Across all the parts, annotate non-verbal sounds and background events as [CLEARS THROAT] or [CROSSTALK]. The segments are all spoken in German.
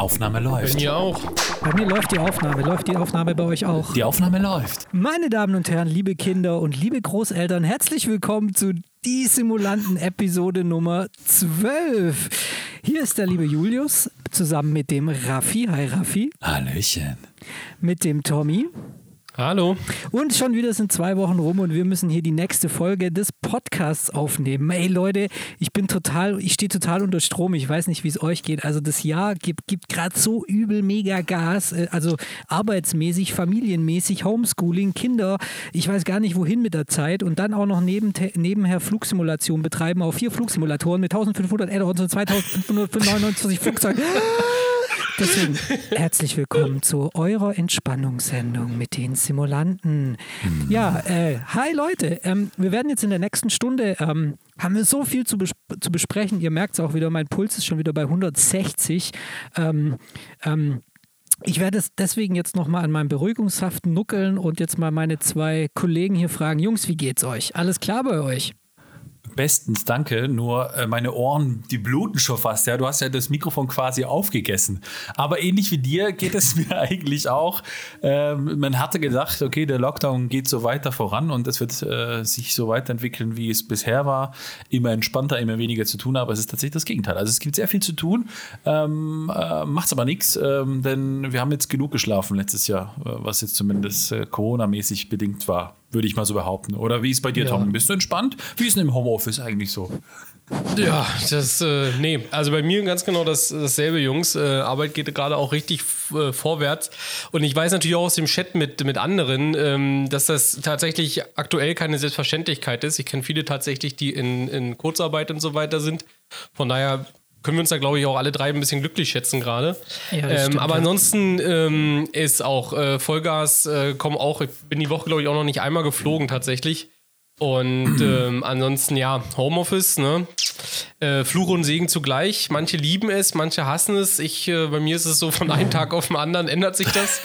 Aufnahme läuft. Bei mir auch. Bei mir läuft die Aufnahme. Läuft die Aufnahme bei euch auch? Die Aufnahme läuft. Meine Damen und Herren, liebe Kinder und liebe Großeltern, herzlich willkommen zu Die Simulanten Episode Nummer 12. Hier ist der liebe Julius zusammen mit dem Raffi. Hi Raffi. Hallöchen. Mit dem Tommy. Hallo. Und schon wieder sind zwei Wochen rum und wir müssen hier die nächste Folge des Podcasts aufnehmen. Ey Leute, ich bin total, ich stehe total unter Strom. Ich weiß nicht, wie es euch geht. Also das Jahr gibt, gibt gerade so übel mega Gas. Äh, also arbeitsmäßig, familienmäßig, Homeschooling, Kinder. Ich weiß gar nicht, wohin mit der Zeit. Und dann auch noch neben, nebenher Flugsimulation betreiben auf vier Flugsimulatoren mit 1500 Add-ons und 2599 Flugzeugen. [LAUGHS] Deswegen herzlich willkommen zu eurer Entspannungssendung mit den Simulanten. Ja, äh, hi Leute, ähm, wir werden jetzt in der nächsten Stunde ähm, haben wir so viel zu, bes zu besprechen. Ihr merkt es auch wieder, mein Puls ist schon wieder bei 160. Ähm, ähm, ich werde es deswegen jetzt nochmal an meinem Beruhigungshaft nuckeln und jetzt mal meine zwei Kollegen hier fragen: Jungs, wie geht's euch? Alles klar bei euch? Bestens, danke. Nur äh, meine Ohren, die bluten schon fast. Ja, du hast ja das Mikrofon quasi aufgegessen. Aber ähnlich wie dir geht es [LAUGHS] mir eigentlich auch. Ähm, man hatte gedacht, okay, der Lockdown geht so weiter voran und es wird äh, sich so weiterentwickeln, wie es bisher war. Immer entspannter, immer weniger zu tun. Aber es ist tatsächlich das Gegenteil. Also es gibt sehr viel zu tun. Ähm, äh, macht's aber nichts, ähm, denn wir haben jetzt genug geschlafen letztes Jahr, äh, was jetzt zumindest äh, Corona-mäßig bedingt war würde ich mal so behaupten. Oder wie ist bei dir, ja. Tom? Bist du entspannt? Wie ist denn im Homeoffice eigentlich so? Ja, das, äh, nee, also bei mir ganz genau das, dasselbe, Jungs. Äh, Arbeit geht gerade auch richtig äh, vorwärts. Und ich weiß natürlich auch aus dem Chat mit, mit anderen, ähm, dass das tatsächlich aktuell keine Selbstverständlichkeit ist. Ich kenne viele tatsächlich, die in, in Kurzarbeit und so weiter sind. Von daher können wir uns da, glaube ich, auch alle drei ein bisschen glücklich schätzen gerade. Ja, ähm, aber ansonsten ähm, ist auch äh, Vollgas, äh, kommen auch, ich bin die Woche, glaube ich, auch noch nicht einmal geflogen tatsächlich. Und [CLEARS THROAT] ähm, ansonsten ja, Homeoffice, ne? Äh, Fluch und Segen zugleich. Manche lieben es, manche hassen es. Ich, äh, bei mir ist es so, von einem Tag auf den anderen ändert sich das.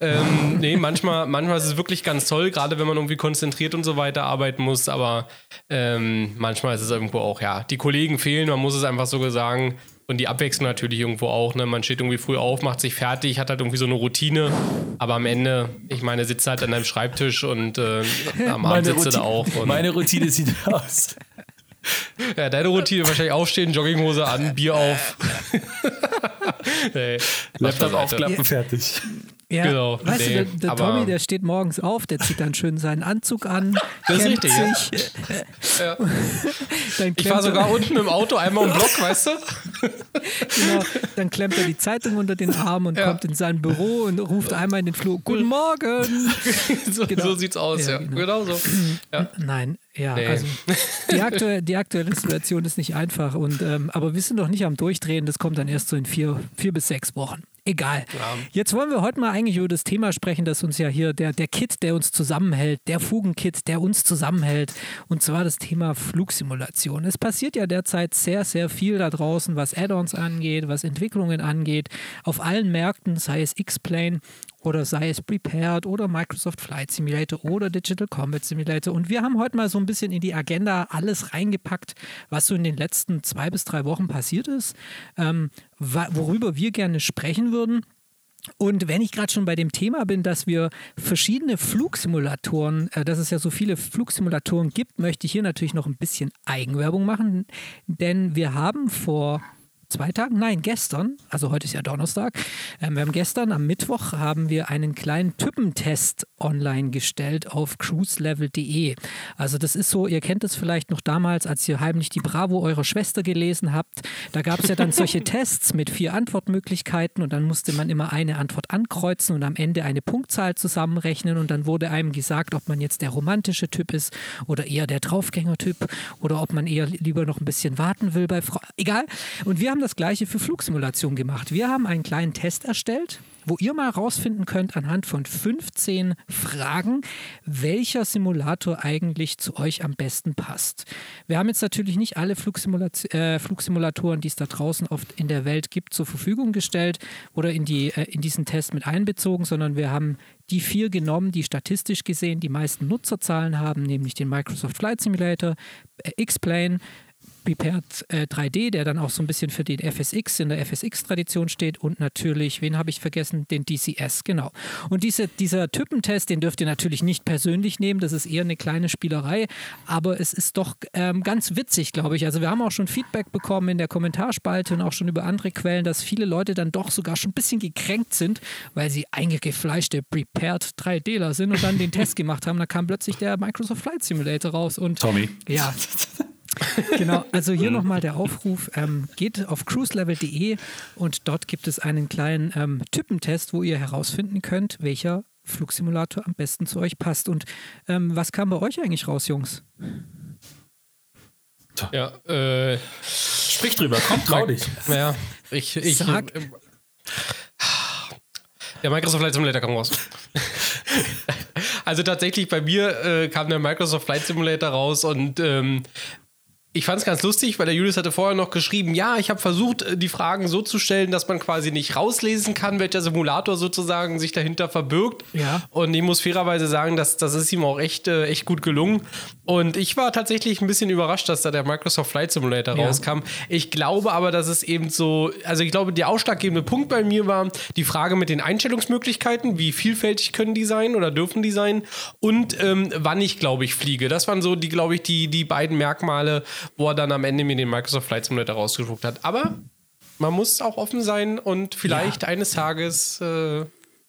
Ähm, nee, manchmal, manchmal ist es wirklich ganz toll, gerade wenn man irgendwie konzentriert und so weiter arbeiten muss. Aber ähm, manchmal ist es irgendwo auch, ja, die Kollegen fehlen, man muss es einfach so sagen. Und die Abwechslung natürlich irgendwo auch. Ne? Man steht irgendwie früh auf, macht sich fertig, hat halt irgendwie so eine Routine. Aber am Ende, ich meine, sitzt halt an deinem Schreibtisch und äh, am Abend sitzt du da auch. meine Routine sieht [LAUGHS] aus. [LAUGHS] Ja, deine Routine wahrscheinlich aufstehen, Jogginghose an, Bier auf. [LAUGHS] nee, Laptop aufklappen, fertig. Ja, genau. Weißt nee, du, der, der Tommy, der steht morgens auf, der zieht dann schön seinen Anzug an. Das ist richtig. Sich. Ja. [LAUGHS] ich fahre sogar unten im Auto einmal im Block, weißt du? genau. Dann klemmt er die Zeitung unter den Arm und ja. kommt in sein Büro und ruft einmal in den Flur: Guten Morgen! so, genau. so sieht's aus, ja. Genau, genau so. [CLEARS THROAT] Nein, ja, nee. also die, aktuelle, die aktuelle Situation ist nicht einfach. Und, ähm, aber wir sind noch nicht am Durchdrehen. Das kommt dann erst so in vier, vier bis sechs Wochen. Egal. Ja. Jetzt wollen wir heute mal eigentlich über das Thema sprechen, das uns ja hier, der, der Kit, der uns zusammenhält, der Fugenkit, der uns zusammenhält. Und zwar das Thema Flugsimulation. Es passiert ja derzeit sehr, sehr viel da draußen, was Add-ons angeht, was Entwicklungen angeht. Auf allen Märkten, sei es X-Plane oder sei es Prepared oder Microsoft Flight Simulator oder Digital Combat Simulator. Und wir haben heute mal so ein bisschen in die Agenda alles reingepackt, was so in den letzten zwei bis drei Wochen passiert ist, ähm, worüber wir gerne sprechen würden. Und wenn ich gerade schon bei dem Thema bin, dass wir verschiedene Flugsimulatoren, äh, dass es ja so viele Flugsimulatoren gibt, möchte ich hier natürlich noch ein bisschen Eigenwerbung machen, denn wir haben vor zwei Tagen, nein, gestern, also heute ist ja Donnerstag, ähm, wir haben gestern am Mittwoch haben wir einen kleinen Typentest online gestellt auf cruiselevel.de. Also das ist so, ihr kennt es vielleicht noch damals, als ihr heimlich die Bravo eurer Schwester gelesen habt. Da gab es ja dann solche [LAUGHS] Tests mit vier Antwortmöglichkeiten und dann musste man immer eine Antwort ankreuzen und am Ende eine Punktzahl zusammenrechnen und dann wurde einem gesagt, ob man jetzt der romantische Typ ist oder eher der Draufgänger-Typ oder ob man eher lieber noch ein bisschen warten will bei Frau. Egal. Und wir haben haben das gleiche für Flugsimulation gemacht. Wir haben einen kleinen Test erstellt, wo ihr mal herausfinden könnt anhand von 15 Fragen, welcher Simulator eigentlich zu euch am besten passt. Wir haben jetzt natürlich nicht alle Flugsimulatoren, äh, Flugsimulatoren die es da draußen oft in der Welt gibt, zur Verfügung gestellt oder in, die, äh, in diesen Test mit einbezogen, sondern wir haben die vier genommen, die statistisch gesehen die meisten Nutzerzahlen haben, nämlich den Microsoft Flight Simulator, äh, X-Plane, Prepared äh, 3D, der dann auch so ein bisschen für den FSX in der FSX-Tradition steht und natürlich, wen habe ich vergessen? Den DCS, genau. Und diese, dieser Typentest, den dürft ihr natürlich nicht persönlich nehmen, das ist eher eine kleine Spielerei, aber es ist doch ähm, ganz witzig, glaube ich. Also wir haben auch schon Feedback bekommen in der Kommentarspalte und auch schon über andere Quellen, dass viele Leute dann doch sogar schon ein bisschen gekränkt sind, weil sie eingefleischte Prepared 3Dler sind und dann den Test [LAUGHS] gemacht haben. Da kam plötzlich der Microsoft Flight Simulator raus und Tommy. Ja. [LAUGHS] genau, also hier nochmal der Aufruf, ähm, geht auf cruiselevel.de und dort gibt es einen kleinen ähm, Typentest, wo ihr herausfinden könnt, welcher Flugsimulator am besten zu euch passt. Und ähm, was kam bei euch eigentlich raus, Jungs? Ja, äh, Sprich drüber, komm, trau dich. Ja, ich, ich Sag. Äh, der Microsoft Flight Simulator kam raus. [LAUGHS] also tatsächlich bei mir äh, kam der Microsoft Flight Simulator raus und ähm, ich fand es ganz lustig, weil der Julius hatte vorher noch geschrieben, ja, ich habe versucht, äh, die Fragen so zu stellen, dass man quasi nicht rauslesen kann, welcher Simulator sozusagen sich dahinter verbirgt. Ja. Und ich muss fairerweise sagen, dass das ist ihm auch echt, äh, echt gut gelungen. Und ich war tatsächlich ein bisschen überrascht, dass da der Microsoft Flight Simulator Ja. rauskam. Ich glaube aber, dass es eben so, also ich glaube, der ausschlaggebende Punkt bei mir war die Frage mit den Einstellungsmöglichkeiten, wie vielfältig können die sein oder dürfen die sein und ähm, wann ich, glaube ich, fliege. Das waren so die, glaube ich, die, die beiden Merkmale, wo er dann am Ende mir den Microsoft Flight Simulator rausgedruckt hat. Aber man muss auch offen sein und vielleicht eines Tages äh,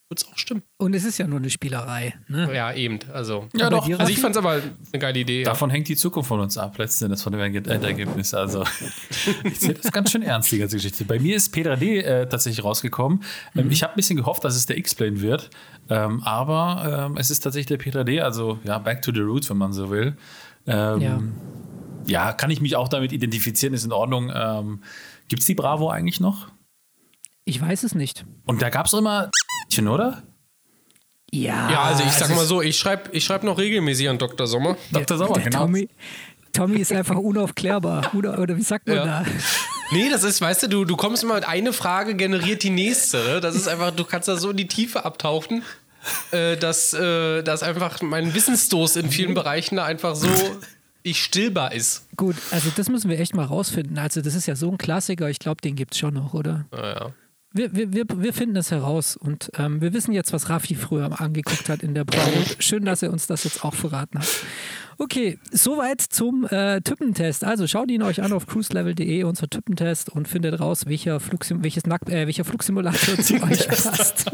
wird es auch stimmen. Und es ist ja nur eine Spielerei. Ne? Ja, eben. Also, Ja, Aber doch. also ich fand es aber eine geile Idee. Davon hängt die Zukunft von uns ab, letzten Endes von dem Erge- Endergebnis. Also, [LAUGHS] ich sehe das ganz schön ernst, die ganze Geschichte. Bei mir ist P3D äh, tatsächlich rausgekommen. Ähm, ich habe ein bisschen gehofft, dass es der X-Plane wird, ähm, aber ähm, es ist tatsächlich der P3D, also ja, back to the roots, wenn man so will. Ähm, Ja. Ja. kann ich mich auch damit identifizieren, ist in Ordnung. Ähm, Gibt es die Bravo eigentlich noch? Ich weiß es nicht. Und da gab es immer, oder? Ja, Ja, also ich sag es mal so, ich schreibe ich schreib noch regelmäßig an Dr. Sommer. Dr. Sauer, der genau. Tommy, Tommy ist einfach unaufklärbar. Oder, oder wie sagt man Ja. da? Nee, das ist, weißt du, du, du kommst immer mit eine Frage, generiert die nächste. Ne? Das ist einfach, du kannst da so in die Tiefe abtauchen, äh, dass, äh, dass einfach mein Wissensstoß in vielen Bereichen da einfach so ich stillbar ist. Gut, also das müssen wir echt mal rausfinden. Also das ist ja so ein Klassiker, ich glaube, den gibt es schon noch, oder? Naja. Wir, wir, wir, wir finden das heraus und ähm, wir wissen jetzt, was Raffi früher angeguckt hat in der Bravo. [LAUGHS] Schön, dass er uns das jetzt auch verraten hat. Okay, soweit zum äh, Typentest. Also schaut ihn euch an auf cruiselevel.de, unser Typentest und findet raus, welcher, Flugsim welches Nack äh, welcher Flugsimulator zu [LAUGHS] euch passt.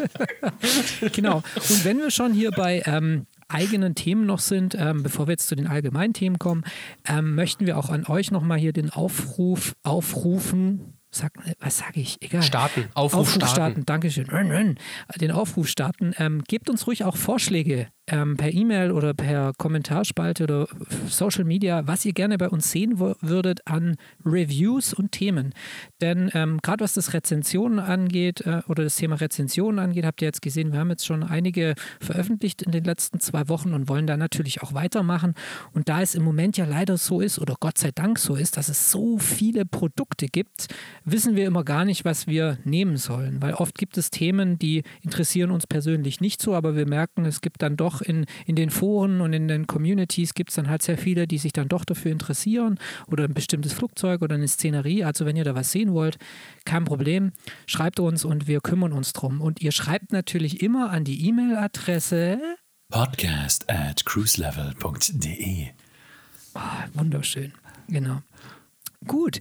[LAUGHS] genau. Und wenn wir schon hier bei ähm, eigenen Themen noch sind, ähm, bevor wir jetzt zu den allgemeinen Themen kommen, ähm, möchten wir auch an euch nochmal hier den Aufruf aufrufen. Sag, was sage ich? Egal. Starten. Aufruf starten. Dankeschön. Run, run. Den Aufruf starten. Ähm, gebt uns ruhig auch Vorschläge ähm, per E-Mail oder per Kommentarspalte oder Social Media, was ihr gerne bei uns sehen würdet an Reviews und Themen. Denn ähm, gerade was das Rezensionen angeht äh, oder das Thema Rezensionen angeht, habt ihr jetzt gesehen, wir haben jetzt schon einige veröffentlicht in den letzten zwei Wochen und wollen da natürlich auch weitermachen. Und da es im Moment ja leider so ist oder Gott sei Dank so ist, dass es so viele Produkte gibt, wissen wir immer gar nicht, was wir nehmen sollen. Weil oft gibt es Themen, die interessieren uns persönlich nicht so, aber wir merken, es gibt dann doch in, in den Foren und in den Communities gibt es dann halt sehr viele, die sich dann doch dafür interessieren oder ein bestimmtes Flugzeug oder eine Szenerie. Also wenn ihr da was sehen wollt, kein Problem, schreibt uns und wir kümmern uns drum. Und ihr schreibt natürlich immer an die E-Mail-Adresse Podcast at cruiselevel.de. Ah, wunderschön, genau. Gut,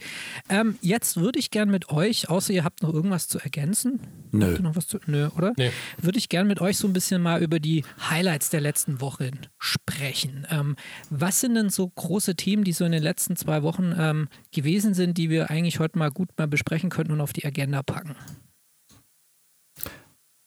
ähm, jetzt würde ich gern mit euch, außer ihr habt noch irgendwas zu ergänzen. Nö. Noch was zu, nö, oder? Nee. Würde ich gern mit euch so ein bisschen mal über die Highlights der letzten Wochen sprechen. Ähm, was sind denn so große Themen, die so in den letzten zwei Wochen ähm, gewesen sind, die wir eigentlich heute mal gut mal besprechen könnten und auf die Agenda packen?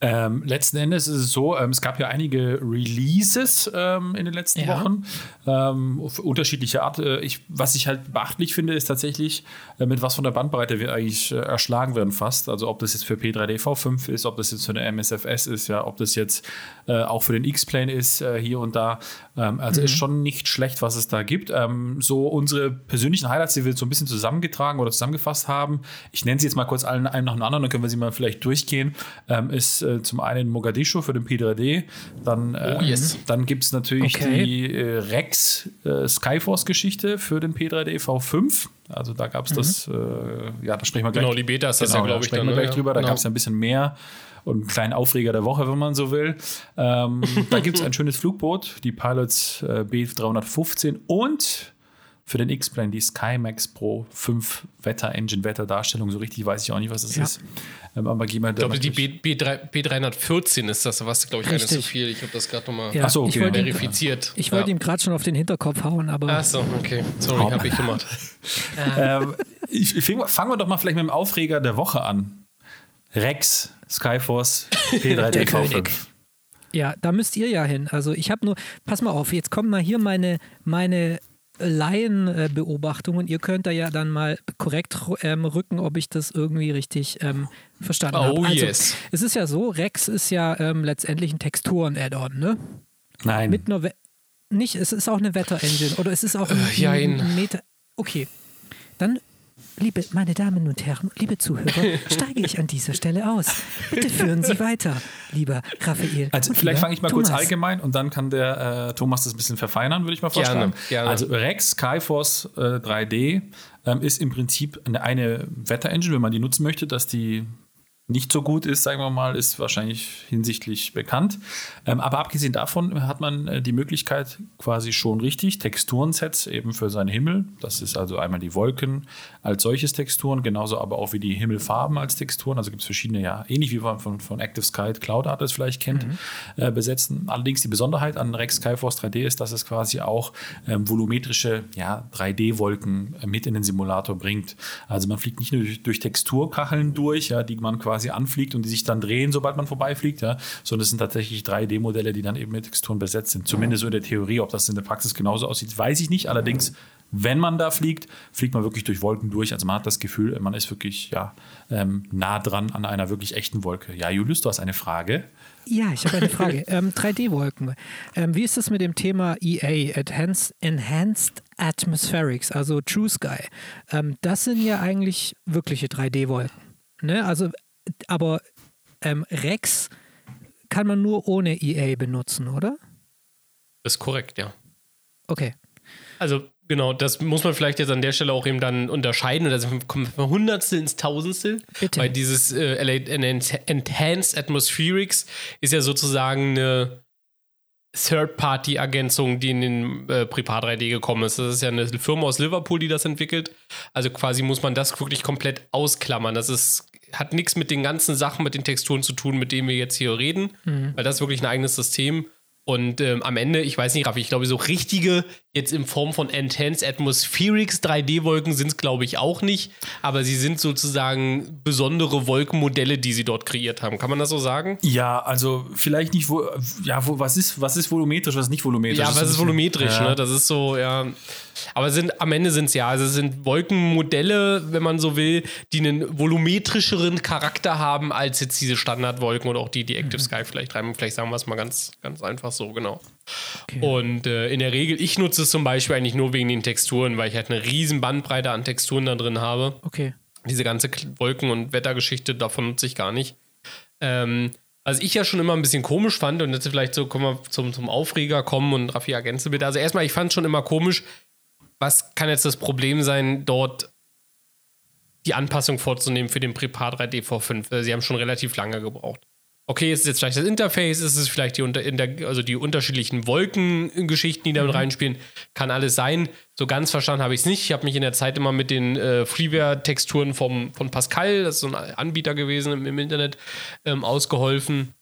Ähm, letzten Endes ist es so, ähm, es gab ja einige Releases ähm, in den letzten Ja. Wochen, ähm, auf unterschiedliche Art. Äh, ich, was ich halt beachtlich finde, ist tatsächlich, äh, mit was von der Bandbreite wir eigentlich äh, erschlagen werden fast. Also ob das jetzt für P3DV5 ist, ob das jetzt für eine MSFS ist, ja, ob das jetzt äh, auch für den X-Plane ist, äh, hier und da. Ähm, also ist schon nicht schlecht, was es da gibt. Ähm, so unsere persönlichen Highlights, die wir jetzt so ein bisschen zusammengetragen oder zusammengefasst haben, ich nenne sie jetzt mal kurz allen einen nach dem anderen, dann können wir sie mal vielleicht durchgehen, ähm, ist äh, zum einen Mogadischu für den P3D, dann, äh, oh, yes. dann gibt es natürlich okay. die äh, Rex Skyforce-Geschichte für den P3D V5. Also da gab es mhm. das, äh, ja, da sprechen wir gleich. Genau, die Beta ist das genau, ja, glaube ich. Sprechen dann, wir gleich ne? drüber, da genau. gab es ja ein bisschen mehr und einen kleinen Aufreger der Woche, wenn man so will. Ähm, da [LAUGHS] gibt es ein schönes Flugboot, die Pilots äh, B315 und für den X-Plane die SkyMax Pro 5 Wetter-Engine, Wetterdarstellung. So richtig weiß ich auch nicht, was das ja. ist. Ähm, aber gehen wir ich glaube, die B, 314 ist das, was, glaube ich, gar nicht so viel. Ich habe das gerade nochmal ja. so, okay. verifiziert. Ich wollte ja. ihm gerade schon auf den Hinterkopf hauen, aber. Achso, okay. Sorry, habe ich gemacht. [LAUGHS] ähm, ich, ich fangen wir doch mal vielleicht mit dem Aufreger der Woche an. Rex, Skyforce, P3DV5. Ja, da müsst ihr ja hin. Also ich habe nur, pass mal auf, jetzt kommt mal hier meine, meine Laienbeobachtungen. Ihr könnt da ja dann mal korrekt ähm, rücken, ob ich das irgendwie richtig ähm, verstanden oh, habe. Also, yes. Es ist ja so, Rex ist ja ähm, letztendlich ein Texturen-Add-on, ne? Nein. Mit nur nicht, es ist auch eine Wetter-Engine oder es ist auch ein, äh, ein Meta. Okay. Dann Liebe meine Damen und Herren, liebe Zuhörer, [LAUGHS] steige ich an dieser Stelle aus. Bitte führen Sie weiter, lieber Raphael. Also vielleicht fange ich mal Thomas. kurz allgemein und dann kann der äh, Thomas das ein bisschen verfeinern, würde ich mal vorschlagen. Gerne, gerne. Also Rex Skyforce äh, 3D ähm, ist im Prinzip eine, eine Wetter-Engine, wenn man die nutzen möchte, dass die nicht so gut ist, sagen wir mal, ist wahrscheinlich hinsichtlich bekannt. Ähm, aber abgesehen davon hat man äh, die Möglichkeit, quasi schon richtig Texturensets eben für seinen Himmel. Das ist also einmal die Wolken als solches Texturen, genauso aber auch wie die Himmelfarben als Texturen. Also gibt es verschiedene, ja, ähnlich wie man von, von Active Sky Cloud Atlas vielleicht kennt, mhm. äh, besetzen. Allerdings die Besonderheit an Rex Skyforce 3D ist, dass es quasi auch ähm, volumetrische ja, 3D-Wolken äh, mit in den Simulator bringt. Also man fliegt nicht nur durch, durch Texturkacheln durch, ja, die man quasi quasi anfliegt und die sich dann drehen, sobald man vorbeifliegt, ja, sondern es sind tatsächlich 3D-Modelle, die dann eben mit Texturen besetzt sind. Zumindest so in der Theorie, ob das in der Praxis genauso aussieht, weiß ich nicht. Allerdings, wenn man da fliegt, fliegt man wirklich durch Wolken durch. Also man hat das Gefühl, man ist wirklich ja, ähm, nah dran an einer wirklich echten Wolke. Ja, Julius, du hast eine Frage. Ja, ich habe eine Frage. ähm, 3D-Wolken. Ähm, wie ist das mit dem Thema EA, Enhanced, Enhanced Atmospherics, also True Sky? Ähm, das sind ja eigentlich wirkliche 3D-Wolken. Ne? Also aber ähm, Rex kann man nur ohne EA benutzen, oder? Das ist korrekt, ja. Okay. Also genau, das muss man vielleicht jetzt an der Stelle auch eben dann unterscheiden. Also kommen von Hundertstel ins Tausendstel. Bitte. Weil dieses äh, Enhanced Atmospherics ist ja sozusagen eine Third-Party-Ergänzung, die in den äh, Prepar 3D gekommen ist. Das ist ja eine Firma aus Liverpool, die das entwickelt. Also quasi muss man das wirklich komplett ausklammern. Das ist hat nichts mit den ganzen Sachen, mit den Texturen zu tun, mit denen wir jetzt hier reden, mhm. weil das ist wirklich ein eigenes System. Und ähm, am Ende, ich weiß nicht, Raffi, ich glaube, so richtige, jetzt in Form von Enhanced Atmospherics 3D-Wolken sind es, glaube ich, auch nicht. Aber sie sind sozusagen besondere Wolkenmodelle, die sie dort kreiert haben. Kann man das so sagen? Ja, also vielleicht nicht, wo, ja, wo, was ist, was ist volumetrisch, was ist nicht volumetrisch? Ja, was ist, ist volumetrisch, ja. ne? Das ist so, ja. Aber sind, am Ende sind es ja, also es sind Wolkenmodelle, wenn man so will, die einen volumetrischeren Charakter haben als jetzt diese Standardwolken oder auch die, die Active mhm. Sky vielleicht reimen. Vielleicht sagen wir es mal ganz, ganz einfach so, genau. Okay. Und äh, in der Regel, ich nutze es zum Beispiel eigentlich nur wegen den Texturen, weil ich halt eine riesen Bandbreite an Texturen da drin habe. Okay. Diese ganze Wolken- und Wettergeschichte, davon nutze ich gar nicht. Ähm, was ich ja schon immer ein bisschen komisch fand, und jetzt vielleicht so kommen wir zum, zum Aufreger kommen und Raffi ergänze bitte. Also erstmal, ich fand schon immer komisch, was kann jetzt das Problem sein, dort die Anpassung vorzunehmen für den Prepar 3D V5? Sie haben schon relativ lange gebraucht. Okay, ist es jetzt vielleicht das Interface, ist es vielleicht die, unter, der, also die unterschiedlichen Wolkengeschichten, die damit mhm. reinspielen, kann alles sein. So ganz verstanden habe ich es nicht. Ich habe mich in der Zeit immer mit den äh, Freeware-Texturen von Pascal, das ist so ein Anbieter gewesen im, im Internet, ähm, ausgeholfen.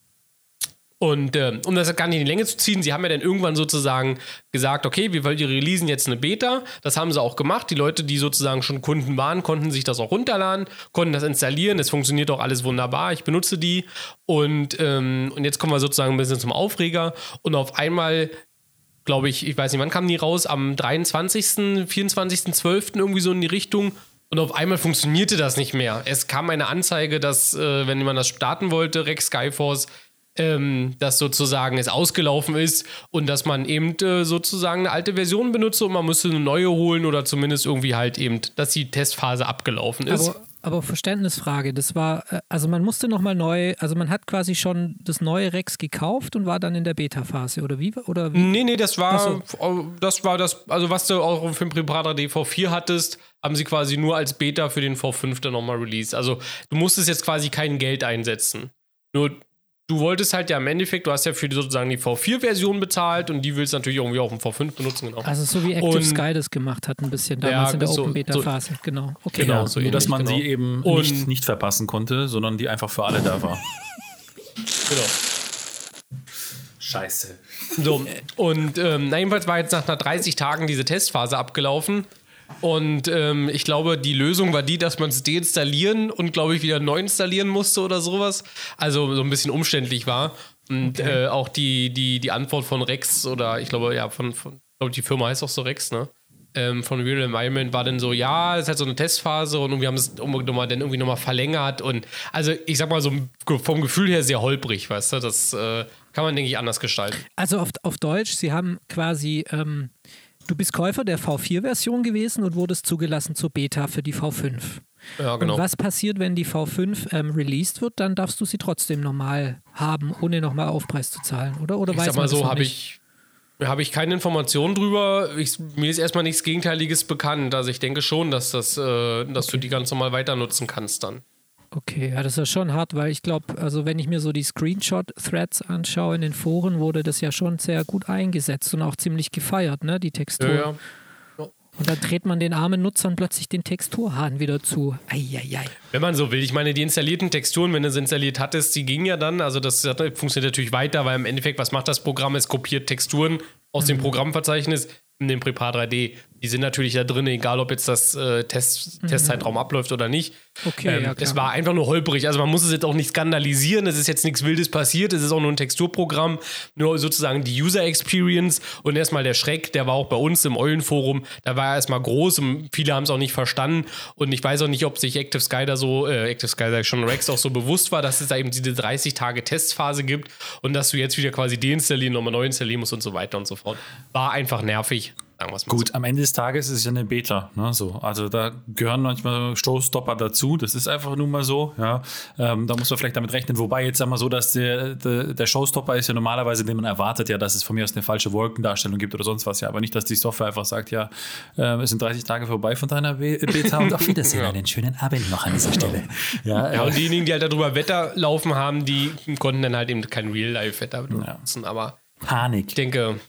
Und äh, um das gar nicht in die Länge zu ziehen, sie haben ja dann irgendwann sozusagen gesagt, okay, wir wollen die releasen jetzt eine Beta. Das haben sie auch gemacht. Die Leute, die sozusagen schon Kunden waren, konnten sich das auch runterladen, konnten das installieren. Es funktioniert auch alles wunderbar. Ich benutze die. Und, ähm, und jetzt kommen wir sozusagen ein bisschen zum Aufreger. Und auf einmal glaube ich, ich weiß nicht, wann kamen die raus? Am 23., 24.12. irgendwie so in die Richtung. Und auf einmal funktionierte das nicht mehr. Es kam eine Anzeige, dass, äh, wenn man das starten wollte, Rex Skyforce, ähm, dass sozusagen es ausgelaufen ist und dass man eben äh, sozusagen eine alte Version benutzt und man müsste eine neue holen oder zumindest irgendwie halt eben, dass die Testphase abgelaufen ist. Aber aber Verständnisfrage, das war, äh, also man musste nochmal neu, also man hat quasi schon das neue Rex gekauft und war dann in der Beta-Phase, oder wie? Oder wie? Nee, nee, das war, so. das war das, also was du auch für den Preparator DV4 hattest, haben sie quasi nur als Beta für den V5 dann nochmal released. Also du musstest jetzt quasi kein Geld einsetzen. Nur du wolltest halt ja im Endeffekt, du hast ja für die, sozusagen die V4-Version bezahlt und die willst du natürlich irgendwie auch im V5 benutzen. Genau. Also so wie Active und, Sky das gemacht hat, ein bisschen damals ja, in der so, Open Beta-Phase. So, genau. Okay. Genau, so ja, dass man genau. sie eben nicht, nicht verpassen konnte, sondern die einfach für alle da war. [LAUGHS] genau. Scheiße. So, und ähm, jedenfalls war jetzt nach 30 Tagen diese Testphase abgelaufen. Und ähm, ich glaube, die Lösung war die, dass man es deinstallieren und, glaube ich, wieder neu installieren musste oder sowas. Also so ein bisschen umständlich war. Und okay. äh, auch die, die, die Antwort von Rex oder ich glaube, ja, von, von glaube die Firma heißt auch so Rex, ne? Ähm, von Real Environment war dann so, ja, es ist halt so eine Testphase und wir haben es nochmal, dann irgendwie nochmal verlängert und also ich sag mal so vom Gefühl her sehr holprig, weißt du, das äh, kann man, denke ich, anders gestalten. Also auf, auf Deutsch, sie haben quasi ähm, Du bist Käufer der V4-Version gewesen und wurdest zugelassen zur Beta für die V5. Ja, genau. Und was passiert, wenn die V5 ähm, released wird? Dann darfst du sie trotzdem normal haben, ohne nochmal Aufpreis zu zahlen, oder? Oder ich weiß sag mal so, habe ich, hab ich keine Informationen drüber. Ich, mir ist erstmal nichts Gegenteiliges bekannt. Also ich denke schon, dass, das, äh, dass okay. du die ganz normal weiter nutzen kannst dann. Okay, ja, das ist schon hart, weil ich glaube, also wenn ich mir so die Screenshot-Threads anschaue in den Foren, wurde das ja schon sehr gut eingesetzt und auch ziemlich gefeiert, ne, die Textur. Ja, ja. Und dann dreht man den armen Nutzern plötzlich den Texturhahn wieder zu. Eieiei. Wenn man so will. Ich meine, die installierten Texturen, wenn du sie installiert hattest, die gingen ja dann. Also das funktioniert natürlich weiter, weil im Endeffekt, was macht das Programm? Es kopiert Texturen aus mhm. dem Programmverzeichnis in den Prepar 3D die sind natürlich da drin, egal ob jetzt das äh, Test, mhm. Testzeitraum abläuft oder nicht. Okay, ähm, ja, es war einfach nur holprig. Also man muss es jetzt auch nicht skandalisieren. Es ist jetzt nichts Wildes passiert. Es ist auch nur ein Texturprogramm. Nur sozusagen die User Experience und erstmal der Schreck, der war auch bei uns im Eulenforum. Da war er erstmal groß und viele haben es auch nicht verstanden. Und ich weiß auch nicht, ob sich Active Sky da so, äh, Active Sky sag ich schon, Rex auch so bewusst war, dass es da eben diese 30 Tage Testphase gibt und dass du jetzt wieder quasi deinstallieren, nochmal neu installieren musst und so weiter und so fort. War einfach nervig. Gut, so. am Ende des Tages ist es ja eine Beta. Ne, so. Also da gehören manchmal Showstopper dazu. Das ist einfach nun mal so. Ja. Ähm, da muss man vielleicht damit rechnen. Wobei jetzt sagen wir so, dass der, der, der, Showstopper ist ja normalerweise, den man erwartet, ja, dass es von mir aus eine falsche Wolkendarstellung gibt oder sonst was. Ja, aber nicht, dass die Software einfach sagt, ja, äh, es sind 30 Tage vorbei von deiner Beta und auf Wiedersehen. [LAUGHS] ja. Einen schönen Abend noch an dieser Stelle. Ja, ja, und diejenigen, die halt darüber Wetter laufen haben, die konnten dann halt eben kein Real-Life-Wetter benutzen. Aber Panik. Ich denke,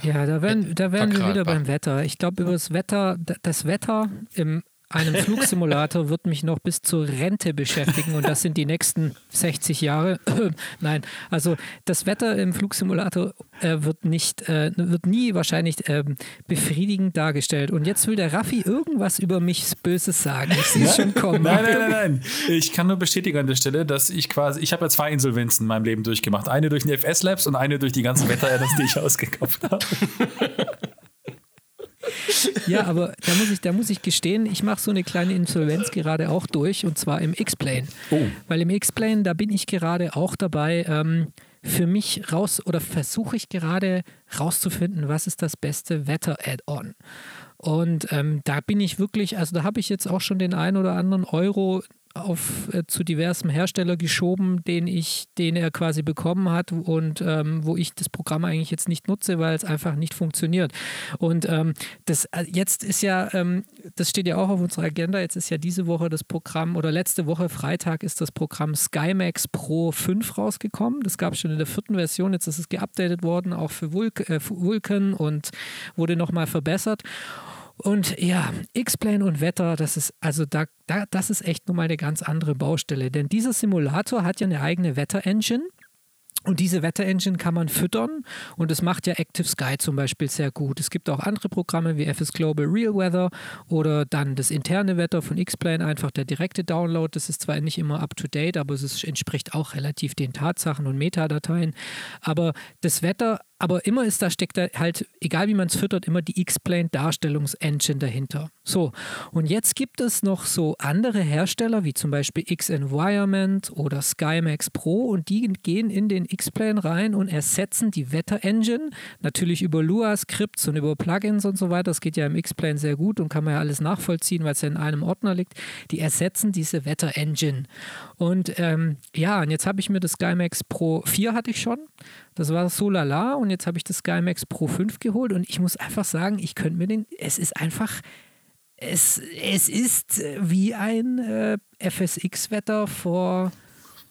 ja, da werden, da werden wir wieder beim Wetter. Ich glaube, über das Wetter, das Wetter im einem Flugsimulator wird mich noch bis zur Rente beschäftigen und das sind die nächsten 60 Jahre. [CLEARS THROAT] Nein, also das Wetter im Flugsimulator äh, wird nicht, äh, wird nie wahrscheinlich äh, befriedigend dargestellt. Und jetzt will der Raffi irgendwas über mich Böses sagen. Ich sehe schon kommen. Nein, nein, nein, nein. Ich kann nur bestätigen an der Stelle, dass ich quasi, ich habe ja zwei Insolvenzen in meinem Leben durchgemacht. Eine durch den FS Labs und eine durch die ganzen Wetter-Apps, die ich [LAUGHS] ausgekauft habe. Ja, aber da muss ich, da muss ich gestehen, ich mache so eine kleine Insolvenz gerade auch durch und zwar im X-Plane. Oh. Weil im X-Plane, da bin ich gerade auch dabei, ähm, für mich raus oder versuche ich gerade rauszufinden, was ist das beste Wetter-Add-on. Und ähm, da bin ich wirklich, also da habe ich jetzt auch schon den einen oder anderen Euro auf, äh, zu diversem Hersteller geschoben, den ich, den er quasi bekommen hat und ähm, wo ich das Programm eigentlich jetzt nicht nutze, weil es einfach nicht funktioniert. Und ähm, das äh, jetzt ist ja, ähm, das steht ja auch auf unserer Agenda, jetzt ist ja diese Woche das Programm oder letzte Woche Freitag ist das Programm SkyMax Pro 5 rausgekommen. Das gab es schon in der vierten Version, jetzt ist es geupdatet worden, auch für Vulk äh, und wurde nochmal verbessert. Und ja, X-Plane und Wetter, das ist also da, da, das ist echt nochmal eine ganz andere Baustelle. Denn dieser Simulator hat ja eine eigene Wetter-Engine. Und diese Wetter-Engine kann man füttern und das macht ja Active Sky zum Beispiel sehr gut. Es gibt auch andere Programme wie FS Global Real Weather oder dann das interne Wetter von X-Plane, einfach der direkte Download. Das ist zwar nicht immer up-to-date, aber es entspricht auch relativ den Tatsachen und Metadateien. Aber das Wetter aber immer ist da steckt da halt, egal wie man es füttert, immer die X-Plane-Darstellungsengine dahinter. So, und jetzt gibt es noch so andere Hersteller, wie zum Beispiel X-Environment oder SkyMax Pro, und die gehen in den X-Plane rein und ersetzen die Wetter-Engine, natürlich über Lua-Skripts und über Plugins und so weiter. Das geht ja im X-Plane sehr gut und kann man ja alles nachvollziehen, weil es ja in einem Ordner liegt. Die ersetzen diese Wetter-Engine. Und ähm, ja, und jetzt habe ich mir das SkyMax Pro 4 hatte ich schon. Das war so lala und jetzt habe ich das SkyMax Pro 5 geholt und ich muss einfach sagen, ich könnte mir den, es ist einfach, es, es ist wie ein äh, FSX-Wetter vor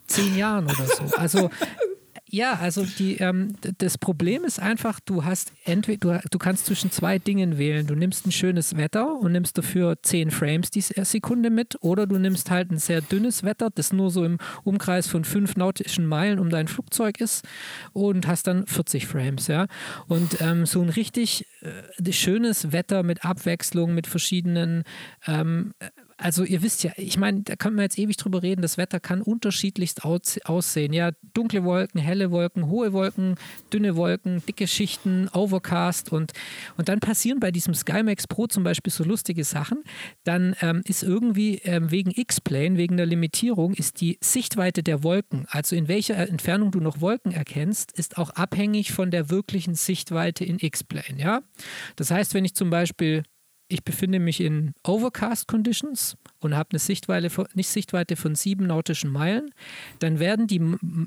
zehn Jahren oder so. Also [LAUGHS] ja, also die, ähm, das Problem ist einfach, du hast entweder, du, du kannst zwischen zwei Dingen wählen. Du nimmst ein schönes Wetter und nimmst dafür 10 Frames die Sekunde mit, oder du nimmst halt ein sehr dünnes Wetter, das nur so im Umkreis von 5 nautischen Meilen um dein Flugzeug ist und hast dann 40 Frames, ja. Und ähm, so ein richtig äh, schönes Wetter mit Abwechslung, mit verschiedenen ähm, also ihr wisst ja, ich meine, da kann man jetzt ewig drüber reden, das Wetter kann unterschiedlichst aus, aussehen. Ja, dunkle Wolken, helle Wolken, hohe Wolken, dünne Wolken, dicke Schichten, Overcast und, und dann passieren bei diesem SkyMax Pro zum Beispiel so lustige Sachen. Dann ähm, ist irgendwie ähm, wegen X-Plane, wegen der Limitierung, ist die Sichtweite der Wolken, also in welcher Entfernung du noch Wolken erkennst, ist auch abhängig von der wirklichen Sichtweite in X-Plane. Ja? Das heißt, wenn ich zum Beispiel ich befinde mich in Overcast Conditions und habe eine Sichtweite von, nicht Sichtweite von sieben nautischen Meilen, dann werden die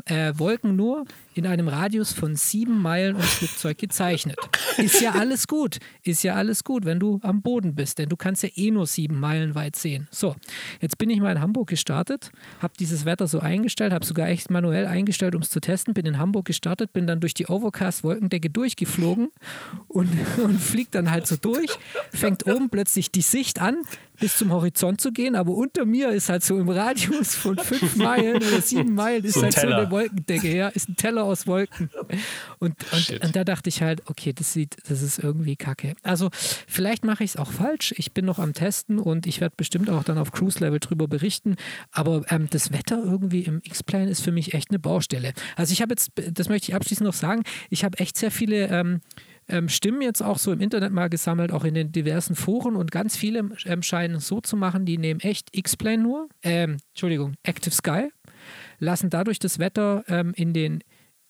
äh, Wolken nur in einem Radius von sieben Meilen ums Flugzeug gezeichnet. Ist ja alles gut, ist ja alles gut, wenn du am Boden bist, denn du kannst ja eh nur sieben Meilen weit sehen. So, jetzt bin ich mal in Hamburg gestartet, habe dieses Wetter so eingestellt, habe sogar echt manuell eingestellt, um es zu testen, bin in Hamburg gestartet, bin dann durch die Overcast-Wolkendecke durchgeflogen und, [LAUGHS] und fliegt dann halt so durch, fängt oben plötzlich die Sicht an, bis zum Horizont zu gehen, aber unter mir ist halt so im Radius von fünf [LAUGHS] Meilen oder sieben Meilen ist so halt Teller. so eine Wolkendecke, ja, ist ein Teller aus Wolken. Und, und, und, da dachte ich halt, okay, das sieht, das ist irgendwie kacke. Also vielleicht mache ich es auch falsch. Ich bin noch am Testen und ich werde bestimmt auch dann auf Cruise Level drüber berichten. Aber ähm, das Wetter irgendwie im X-Plane ist für mich echt eine Baustelle. Also ich habe jetzt, das möchte ich abschließend noch sagen, ich habe echt sehr viele ähm, ähm, Stimmen jetzt auch so im Internet mal gesammelt, auch in den diversen Foren und ganz viele ähm, scheinen es so zu machen, die nehmen echt X-Plane nur, ähm, Entschuldigung, Active Sky, lassen dadurch das Wetter ähm, in den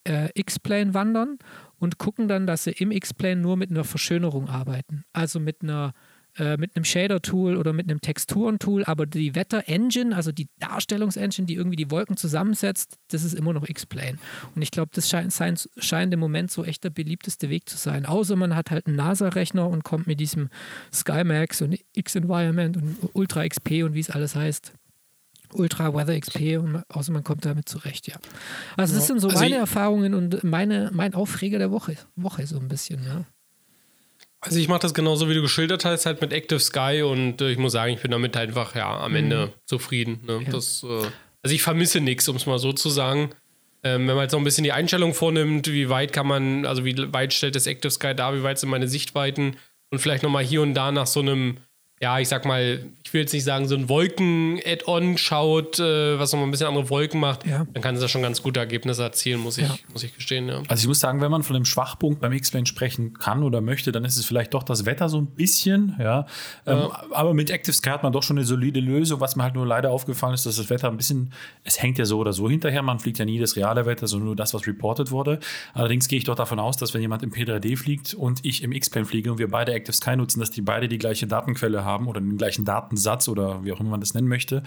äh, X-Plane wandern und gucken dann, dass sie im X-Plane nur mit einer Verschönerung arbeiten. Also mit einer äh, mit einem Shader-Tool oder mit einem Texturen-Tool, aber die Wetter-Engine, also die Darstellungsengine, die irgendwie die Wolken zusammensetzt, das ist immer noch X-Plane. Und ich glaube, das scheint, scheint im Moment so echt der beliebteste Weg zu sein. Außer man hat halt einen NASA-Rechner und kommt mit diesem SkyMax und X-Environment und Ultra XP und wie es alles heißt. Ultra Weather XP und außer man kommt damit zurecht, ja. Also das sind so also meine Erfahrungen und meine, mein Aufreger der Woche, Woche so ein bisschen, ja. Also ich mache das genauso, wie du geschildert hast, halt mit Active Sky und äh, ich muss sagen, ich bin damit einfach ja am Ende mhm. zufrieden. Ne? Ja. Das, äh, also ich vermisse nichts, um es mal so zu sagen. Ähm, wenn man jetzt noch ein bisschen die Einstellung vornimmt, wie weit kann man, also wie weit stellt das Active Sky da, wie weit sind meine Sichtweiten und vielleicht nochmal hier und da nach so einem ja, ich sag mal, ich will jetzt nicht sagen, so ein Wolken-Add-on schaut, äh, was nochmal ein bisschen andere Wolken macht, ja. dann kann es da schon ganz gute Ergebnisse erzielen, muss ich, ja. muss ich gestehen. Ja. Also ich muss sagen, wenn man von einem Schwachpunkt beim X-Plane sprechen kann oder möchte, dann ist es vielleicht doch das Wetter so ein bisschen, ja. Ähm, aber mit Active Sky hat man doch schon eine solide Lösung. Was mir halt nur leider aufgefallen ist, dass das Wetter ein bisschen, es hängt ja so oder so hinterher. Man fliegt ja nie das reale Wetter, sondern nur das, was reported wurde. Allerdings gehe ich doch davon aus, dass wenn jemand im P3D fliegt und ich im X-Plane fliege und wir beide Active Sky nutzen, dass die beide die gleiche Datenquelle haben oder den gleichen Datensatz oder wie auch immer man das nennen möchte.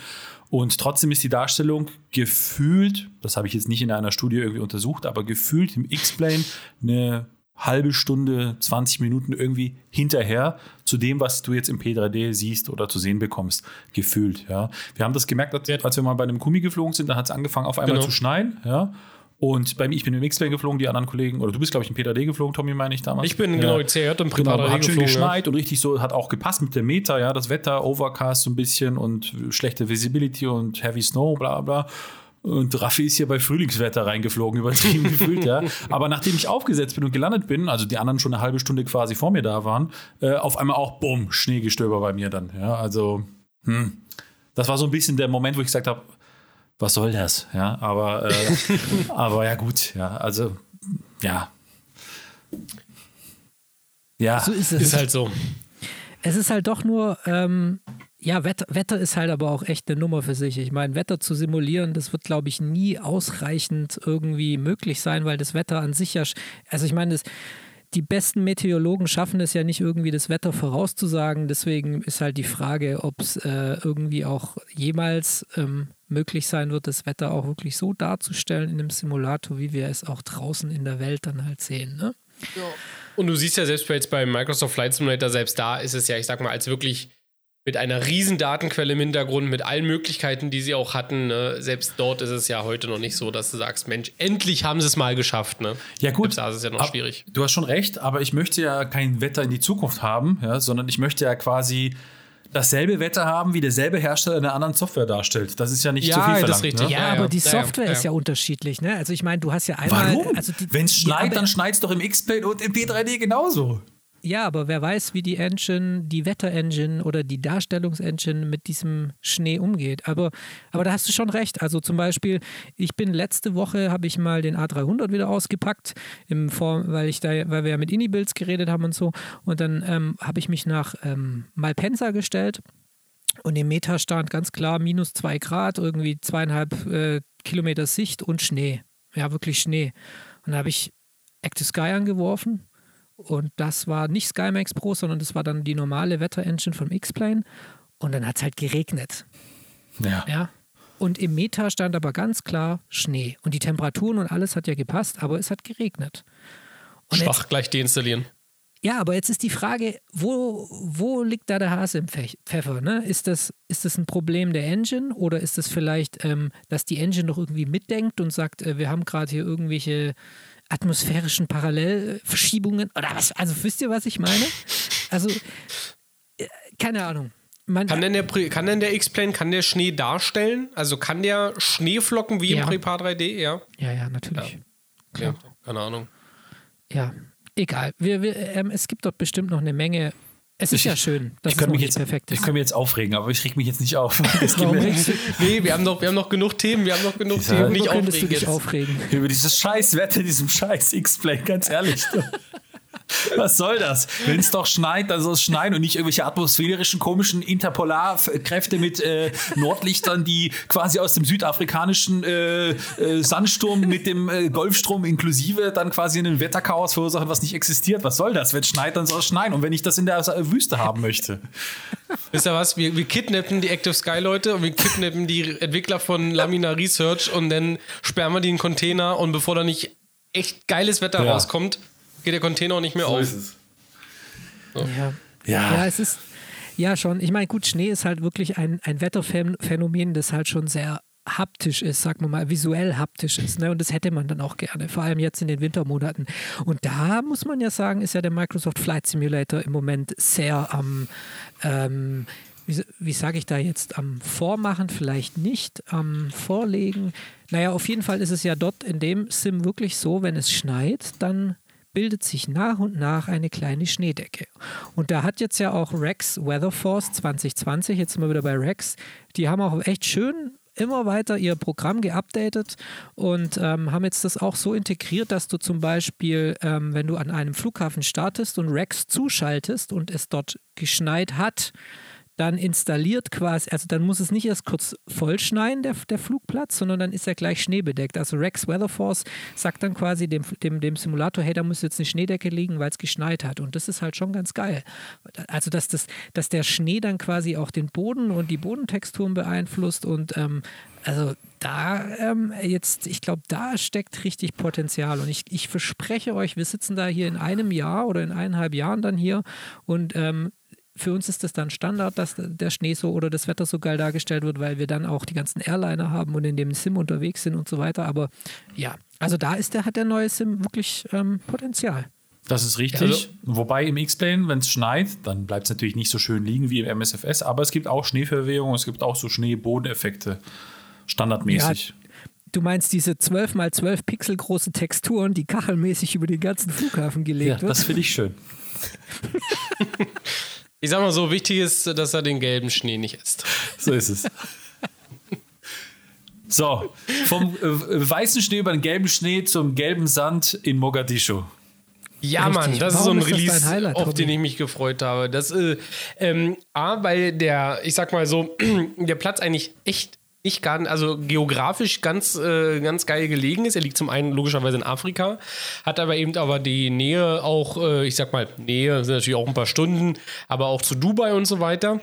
Und trotzdem ist die Darstellung gefühlt, das habe ich jetzt nicht in einer Studie irgendwie untersucht, aber gefühlt im X-Plane eine halbe Stunde, 20 Minuten irgendwie hinterher zu dem, was du jetzt im P3D siehst oder zu sehen bekommst, gefühlt. Ja. Wir haben das gemerkt, als wir mal bei einem Kumi geflogen sind, da hat es angefangen auf einmal genau. zu schneien. Ja. Und bei mir, ich bin im X-Plane geflogen, die anderen Kollegen, oder du bist, glaube ich, im P3D geflogen, Tommy, meine ich damals. Ich bin, ja. genau, CR im Privat genau, hat schön geschneit ja. und richtig so, hat auch gepasst mit dem Meter, ja, das Wetter, Overcast so ein bisschen und schlechte Visibility und Heavy Snow, bla bla. Und Raffi ist hier bei Frühlingswetter reingeflogen, übertrieben [LAUGHS] gefühlt, ja. Aber nachdem ich aufgesetzt bin und gelandet bin, also die anderen schon eine halbe Stunde quasi vor mir da waren, äh, auf einmal auch, bumm, Schneegestöber bei mir dann, ja. Also, hm. Das war so ein bisschen der Moment, wo ich gesagt habe, was soll das? Ja, aber, äh, [LAUGHS] aber ja, gut, ja, also, ja. Ja, so ist es. Ist halt so. Es ist halt doch nur, ähm, ja, Wetter, Wetter ist halt aber auch echt eine Nummer für sich. Ich meine, Wetter zu simulieren, das wird, glaube ich, nie ausreichend irgendwie möglich sein, weil das Wetter an sich ja, also ich meine, das, die besten Meteorologen schaffen es ja nicht irgendwie das Wetter vorauszusagen. Deswegen ist halt die Frage, ob es äh, irgendwie auch jemals ähm, möglich sein wird, das Wetter auch wirklich so darzustellen in einem Simulator, wie wir es auch draußen in der Welt dann halt sehen. Ne? Ja. Und du siehst ja selbst jetzt bei Microsoft Flight Simulator, selbst da ist es ja, ich sag mal, als wirklich mit einer riesen Datenquelle im Hintergrund, mit allen Möglichkeiten, die sie auch hatten. Ne? Selbst dort ist es ja heute noch nicht so, dass du sagst, Mensch, endlich haben sie es mal geschafft. Ne? Ja gut, Selbst da ist es ja noch schwierig. Du hast schon recht, aber ich möchte ja kein Wetter in die Zukunft haben, ja, sondern ich möchte ja quasi dasselbe Wetter haben, wie derselbe Hersteller in einer anderen Software darstellt. Das ist ja nicht ja, zu viel verlangt. Das ist richtig. Ne? Ja, aber die Software ja, ist ja unterschiedlich. Ne? Also ich meine, du hast ja einmal... Warum? Also Wenn es schneit, dann schneit es doch im X-Plane und im P3D genauso. Ja, aber wer weiß, wie die Engine, die Wetter-Engine oder die Darstellungsengine mit diesem Schnee umgeht. Aber, aber da hast du schon recht. Also zum Beispiel, ich bin letzte Woche, habe ich mal den A300 wieder ausgepackt, im Form, weil, ich da, weil wir ja mit Inibilds geredet haben und so. Und dann ähm, habe ich mich nach ähm, Malpensa gestellt. Und im Meta stand ganz klar minus zwei Grad, irgendwie zweieinhalb äh, Kilometer Sicht und Schnee. Ja, wirklich Schnee. Und da habe ich Active Sky angeworfen und das war nicht SkyMax Pro, sondern das war dann die normale Wetter-Engine vom X-Plane. Und dann hat es halt geregnet. Ja. ja. Und im Meta stand aber ganz klar Schnee. Und die Temperaturen und alles hat ja gepasst, aber es hat geregnet. Und Schwach jetzt, gleich deinstallieren. Ja, aber jetzt ist die Frage, wo, wo liegt da der Hase im Pfeffer? Ne? Ist, das, ist das ein Problem der Engine oder ist das vielleicht, ähm, dass die Engine noch irgendwie mitdenkt und sagt, äh, wir haben gerade hier irgendwelche atmosphärischen Parallelverschiebungen oder was? Also wisst ihr, was ich meine? Also, äh, keine Ahnung. Man, kann denn der, kann denn der X-Plane, kann der Schnee darstellen? Also kann der Schneeflocken wie ja. im Prepar 3D? Ja, ja, ja natürlich. Ja. ja. keine Ahnung. Ja, egal. Wir, wir, ähm, es gibt dort bestimmt noch eine Menge es ist ich, ja schön, dass ich es mich jetzt, perfekt ist. Ich könnte mich jetzt aufregen, aber ich reg mich jetzt nicht auf. [LAUGHS] [LAUGHS] nee, wir haben, noch, wir haben noch genug Themen, wir haben noch genug ja, Themen. Nicht aufregen, du dich aufregen. Über dieses scheiß Wetter, diesem scheiß X-Play, ganz ehrlich. [LAUGHS] [LAUGHS] Was soll das? Wenn es doch schneit, dann soll es schneien und nicht irgendwelche atmosphärischen, komischen Interpolarkräfte mit äh, Nordlichtern, die quasi aus dem südafrikanischen äh, äh, Sandsturm mit dem äh, Golfstrom inklusive dann quasi einen Wetterchaos verursachen, was nicht existiert. Was soll das? Wenn es schneit, dann soll es schneien. Und wenn ich das in der Wüste haben möchte. Wisst ihr was? Wir, wir kidnappen die Active Sky Leute und wir kidnappen die Entwickler von Lamina Research und dann sperren wir die in den Container und bevor da nicht echt geiles Wetter ja. rauskommt, geht der Container auch nicht mehr so auf. Ist es. So. Ja. ja. ja, es ist ja schon. Ich meine, gut, Schnee ist halt wirklich ein, ein Wetterphänomen, das halt schon sehr haptisch ist, sagen wir mal, visuell haptisch ist. Ne? Und das hätte man dann auch gerne, vor allem jetzt in den Wintermonaten. Und da muss man ja sagen, ist ja der Microsoft Flight Simulator im Moment sehr am, ähm, wie, wie sage ich da jetzt, am Vormachen, vielleicht nicht, am Vorlegen. Naja, auf jeden Fall ist es ja dort in dem Sim wirklich so, wenn es schneit, dann bildet sich nach und nach eine kleine Schneedecke. Und da hat jetzt ja auch Rex Weather Force 2020, jetzt sind wir wieder bei Rex, die haben auch echt schön immer weiter ihr Programm geupdatet und ähm, haben jetzt das auch so integriert, dass du zum Beispiel, ähm, wenn du an einem Flughafen startest und Rex zuschaltest und es dort geschneit hat, dann installiert quasi, also dann muss es nicht erst kurz vollschneien, der, der Flugplatz, sondern dann ist er gleich schneebedeckt. Also Rex Weatherforce sagt dann quasi dem, dem, dem Simulator, hey, da muss jetzt eine Schneedecke liegen, weil es geschneit hat. Und das ist halt schon ganz geil. Also, dass, das, dass der Schnee dann quasi auch den Boden und die Bodentexturen beeinflusst und ähm, also da ähm, jetzt, ich glaube, da steckt richtig Potenzial. Und ich, ich verspreche euch, wir sitzen da hier in einem Jahr oder in eineinhalb Jahren dann hier und ähm, für uns ist das dann Standard, dass der Schnee so oder das Wetter so geil dargestellt wird, weil wir dann auch die ganzen Airliner haben und in dem Sim unterwegs sind und so weiter. Aber ja, also da ist der, hat der neue Sim wirklich ähm, Potenzial. Das ist richtig. Also, Wobei im X-Plane, wenn es schneit, dann bleibt es natürlich nicht so schön liegen wie im MSFS, aber es gibt auch Schneeverwehungen, es gibt auch so Schneebodeneffekte, standardmäßig. Ja, du meinst diese 12 mal 12 Pixel große Texturen, die kachelmäßig über den ganzen Flughafen gelegt ja, wird? Das finde ich schön. [LAUGHS] Ich sag mal so, wichtig ist, dass er den gelben Schnee nicht isst. So ist es. So, vom äh, weißen Schnee über den gelben Schnee zum gelben Sand in Mogadischu. Ja, Richtig. Mann, das Warum ist so ein Release, Highlight, auf den ich mich gefreut habe. Das, äh, ähm, A, weil der, ich sag mal so, [CLEARS THROAT] der Platz eigentlich echt nicht gar, also geografisch ganz, äh, ganz geil gelegen ist. Er liegt zum einen logischerweise in Afrika, hat aber eben aber die Nähe auch, äh, ich sag mal, Nähe sind natürlich auch ein paar Stunden, aber auch zu Dubai und so weiter.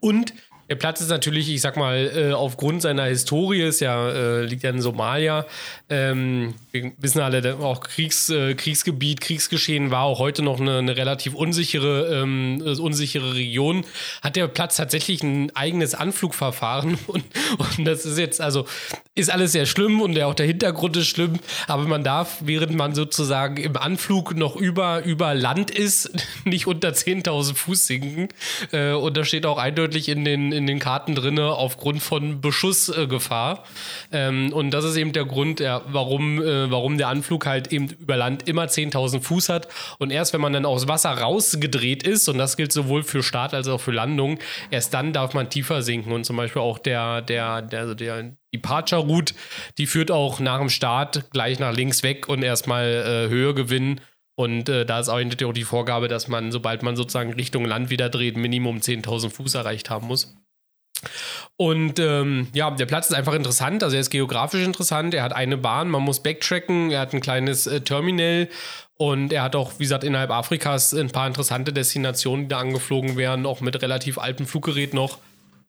Und der Platz ist natürlich, ich sag mal, äh, aufgrund seiner Historie, ist ja, äh, liegt ja in Somalia. Ähm, wir wissen alle, auch Kriegs, äh, Kriegsgebiet, Kriegsgeschehen war auch heute noch eine, eine relativ unsichere, ähm, unsichere Region. Hat der Platz tatsächlich ein eigenes Anflugverfahren [LAUGHS] und, und das ist jetzt, also ist alles sehr schlimm und auch der Hintergrund ist schlimm, aber man darf, während man sozusagen im Anflug noch über, über Land ist, [LAUGHS] nicht unter 10.000 Fuß sinken. Äh, und da steht auch eindeutig in den, in den Karten drin, aufgrund von Beschussgefahr. Ähm, und das ist eben der Grund, ja, warum, warum der Anflug halt eben über Land immer 10.000 Fuß hat. Und erst wenn man dann aus Wasser rausgedreht ist, und das gilt sowohl für Start als auch für Landung, erst dann darf man tiefer sinken. Und zum Beispiel auch der, der, der, also der Departure Route, die führt auch nach dem Start gleich nach links weg und erstmal äh, Höhe gewinnen. Und äh, da ist auch die Vorgabe, dass man, sobald man sozusagen Richtung Land wieder dreht, Minimum 10.000 Fuß erreicht haben muss. Und ähm, ja, der Platz ist einfach interessant, also er ist geografisch interessant, er hat eine Bahn, man muss backtracken, er hat ein kleines äh, Terminal und er hat auch, wie gesagt, innerhalb Afrikas ein paar interessante Destinationen, die da angeflogen werden, auch mit relativ altem Fluggerät noch.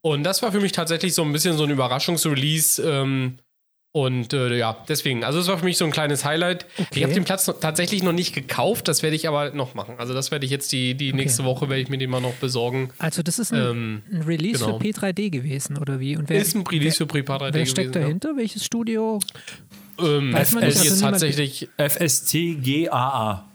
Und das war für mich tatsächlich so ein bisschen so ein Überraschungsrelease. Ähm, und äh, ja, deswegen, also es war für mich so ein kleines Highlight. Okay. Ich habe den Platz noch, tatsächlich noch nicht gekauft, das werde ich aber noch machen. Also das werde ich jetzt die, die okay. nächste Woche, werde ich mir den mal noch besorgen. Also das ist ein, ähm, ein Release genau. für P3D gewesen, oder wie? Und wer, ist ein Release wer, für P3D Wer steckt gewesen, dahinter? Ja. Welches Studio? Ähm, Weiß man nicht, also tatsächlich FSTGAA.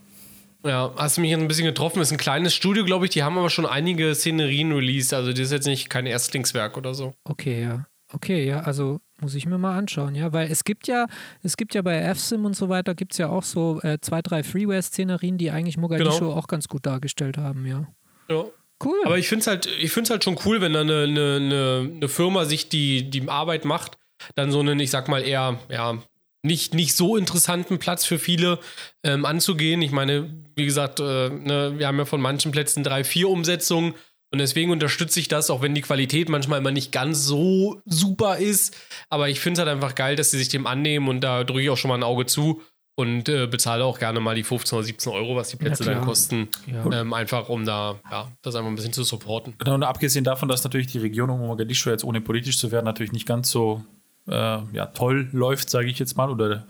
Ja, hast du mich ein bisschen getroffen. Ist ein kleines Studio, glaube ich. Die haben aber schon einige Szenerien released. Also, das ist jetzt nicht kein Erstlingswerk oder so. Okay, ja. Okay, ja, also muss ich mir mal anschauen, ja, weil es gibt ja, es gibt ja bei FSIM und so weiter, gibt es ja auch so äh, zwei, drei Freeware-Szenerien, die eigentlich Mogadischu genau. auch ganz gut dargestellt haben, ja. Ja. Cool. Aber ich finde es halt, halt schon cool, wenn da eine, eine, eine Firma sich die, die Arbeit macht, dann so einen, ich sag mal, eher, ja, nicht, nicht so interessanten Platz für viele ähm, anzugehen. Ich meine, wie gesagt, äh, ne, wir haben ja von manchen Plätzen drei, vier Umsetzungen und deswegen unterstütze ich das, auch wenn die Qualität manchmal immer nicht ganz so super ist. Aber ich finde es halt einfach geil, dass sie sich dem annehmen und da drücke ich auch schon mal ein Auge zu und äh, bezahle auch gerne mal die 15 oder 17 Euro, was die Plätze dann kosten. Ja. Ähm, einfach um da, ja, das einfach ein bisschen zu supporten. Genau, und abgesehen davon, dass natürlich die Region um Mogadischu jetzt ohne politisch zu werden natürlich nicht ganz so äh, ja, toll läuft, sage ich jetzt mal, oder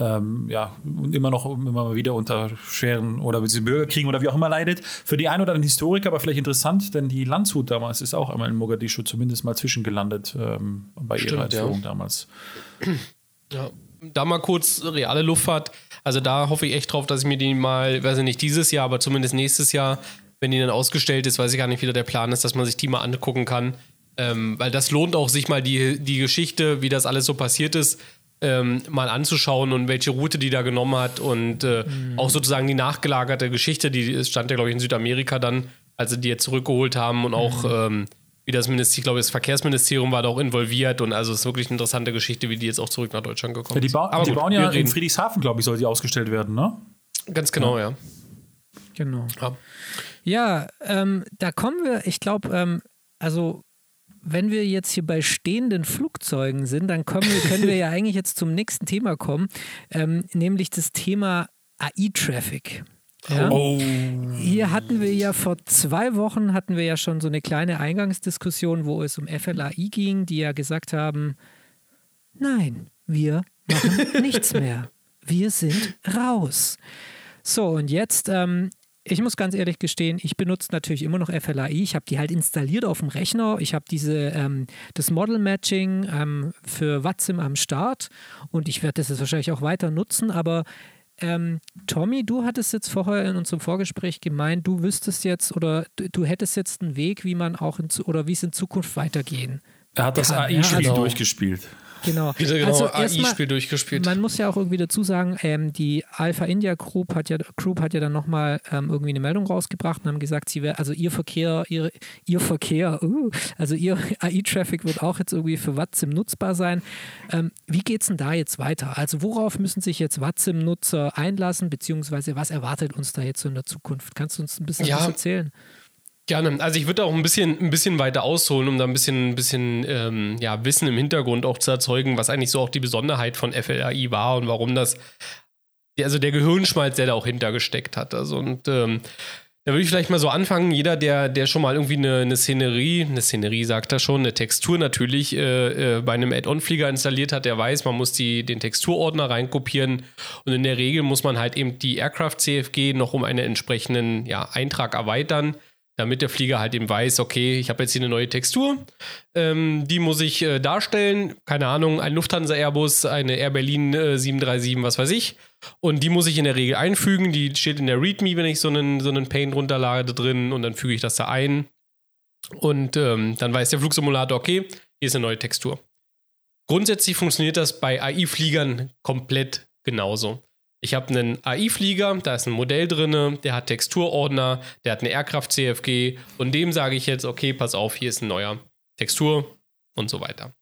ähm, ja, immer noch immer mal wieder unter schweren oder Bürgerkriegen oder wie auch immer leidet. Für die einen oder anderen Historiker aber vielleicht interessant, denn die Landshut damals ist auch einmal in Mogadischu zumindest mal zwischengelandet ähm, bei Stimmt, ihrer Entführung ja. damals. Ja, da mal kurz reale Luftfahrt. Also da hoffe ich echt drauf, dass ich mir die mal, weiß ich nicht, dieses Jahr, aber zumindest nächstes Jahr, wenn die dann ausgestellt ist, weiß ich gar nicht, wie der Plan ist, dass man sich die mal angucken kann. Ähm, weil das lohnt auch, sich mal die, die Geschichte, wie das alles so passiert ist, ähm, mal anzuschauen und welche Route die da genommen hat und äh, mhm. auch sozusagen die nachgelagerte Geschichte, die stand ja, glaube ich, in Südamerika dann, als sie die jetzt zurückgeholt haben und auch mhm. ähm, wie das Ministerium, ich glaube, das Verkehrsministerium war da auch involviert und also es ist wirklich eine interessante Geschichte, wie die jetzt auch zurück nach Deutschland gekommen ja, die ba Aber die gut, bauen ja in Friedrichshafen, glaube ich, soll sie ausgestellt werden, ne? Ganz genau, ja. ja. Genau. Ja, ja ähm, da kommen wir, ich glaube, ähm, also wenn wir jetzt hier bei stehenden Flugzeugen sind, dann können wir, können wir ja [LAUGHS] eigentlich jetzt zum nächsten Thema kommen, ähm, nämlich das Thema AI-Traffic. Ja? Oh. Hier hatten wir ja vor zwei Wochen hatten wir ja schon so eine kleine Eingangsdiskussion, wo es um FLAI ging, die ja gesagt haben, nein, wir machen [LAUGHS] nichts mehr. Wir sind raus. So, und jetzt ähm, ich muss ganz ehrlich gestehen, ich benutze natürlich immer noch FLAI. Ich habe die halt installiert auf dem Rechner. Ich habe diese ähm, das Model Matching ähm, für Watsim am Start und ich werde das jetzt wahrscheinlich auch weiter nutzen. Aber ähm, Tommy, du hattest jetzt vorher in unserem Vorgespräch gemeint, du wüsstest jetzt oder du, du hättest jetzt einen Weg, wie man auch in, oder wie es in Zukunft weitergehen. Er hat das AI-Spiel ja, also, durchgespielt. Genau. [LAUGHS] Wieder genau also AI-Spiel durchgespielt. Man muss ja auch irgendwie dazu sagen, ähm, die Alpha India Group hat ja, Group hat ja dann nochmal ähm, irgendwie eine Meldung rausgebracht und haben gesagt, sie wär, also ihr Verkehr, ihr, ihr Verkehr, uh, also ihr [LAUGHS] AI-Traffic wird auch jetzt irgendwie für WhatsApp nutzbar sein. Ähm, wie geht es denn da jetzt weiter? Also worauf müssen sich jetzt WhatsApp-Nutzer einlassen, beziehungsweise was erwartet uns da jetzt so in der Zukunft? Kannst du uns ein bisschen ja. was erzählen? Gerne. Also ich würde auch ein bisschen, ein bisschen weiter ausholen, um da ein bisschen, ein bisschen ähm, ja, Wissen im Hintergrund auch zu erzeugen, was eigentlich so auch die Besonderheit von FLAI war und warum das, also der Gehirnschmalz, der da auch hintergesteckt hat. Also und ähm, da würde ich vielleicht mal so anfangen. Jeder, der, der schon mal irgendwie eine, eine Szenerie, eine Szenerie sagt er schon, eine Textur natürlich äh, äh, bei einem Add-on-Flieger installiert hat, der weiß, man muss die, den Texturordner reinkopieren und in der Regel muss man halt eben die Aircraft CFG noch um einen entsprechenden ja, Eintrag erweitern damit der Flieger halt eben weiß, okay, ich habe jetzt hier eine neue Textur, ähm, die muss ich äh, darstellen, keine Ahnung, ein Lufthansa Airbus, eine Air Berlin äh, 737, was weiß ich, und die muss ich in der Regel einfügen, die steht in der README, wenn ich so einen, so einen Paint runterlade drin und dann füge ich das da ein und ähm, dann weiß der Flugsimulator, okay, hier ist eine neue Textur. Grundsätzlich funktioniert das bei AI-Fliegern komplett genauso. Ich habe einen AI-Flieger, da ist ein Modell drin, der hat Texturordner, der hat eine Aircraft-CFG und dem sage ich jetzt, okay, pass auf, hier ist ein neuer Textur und so weiter.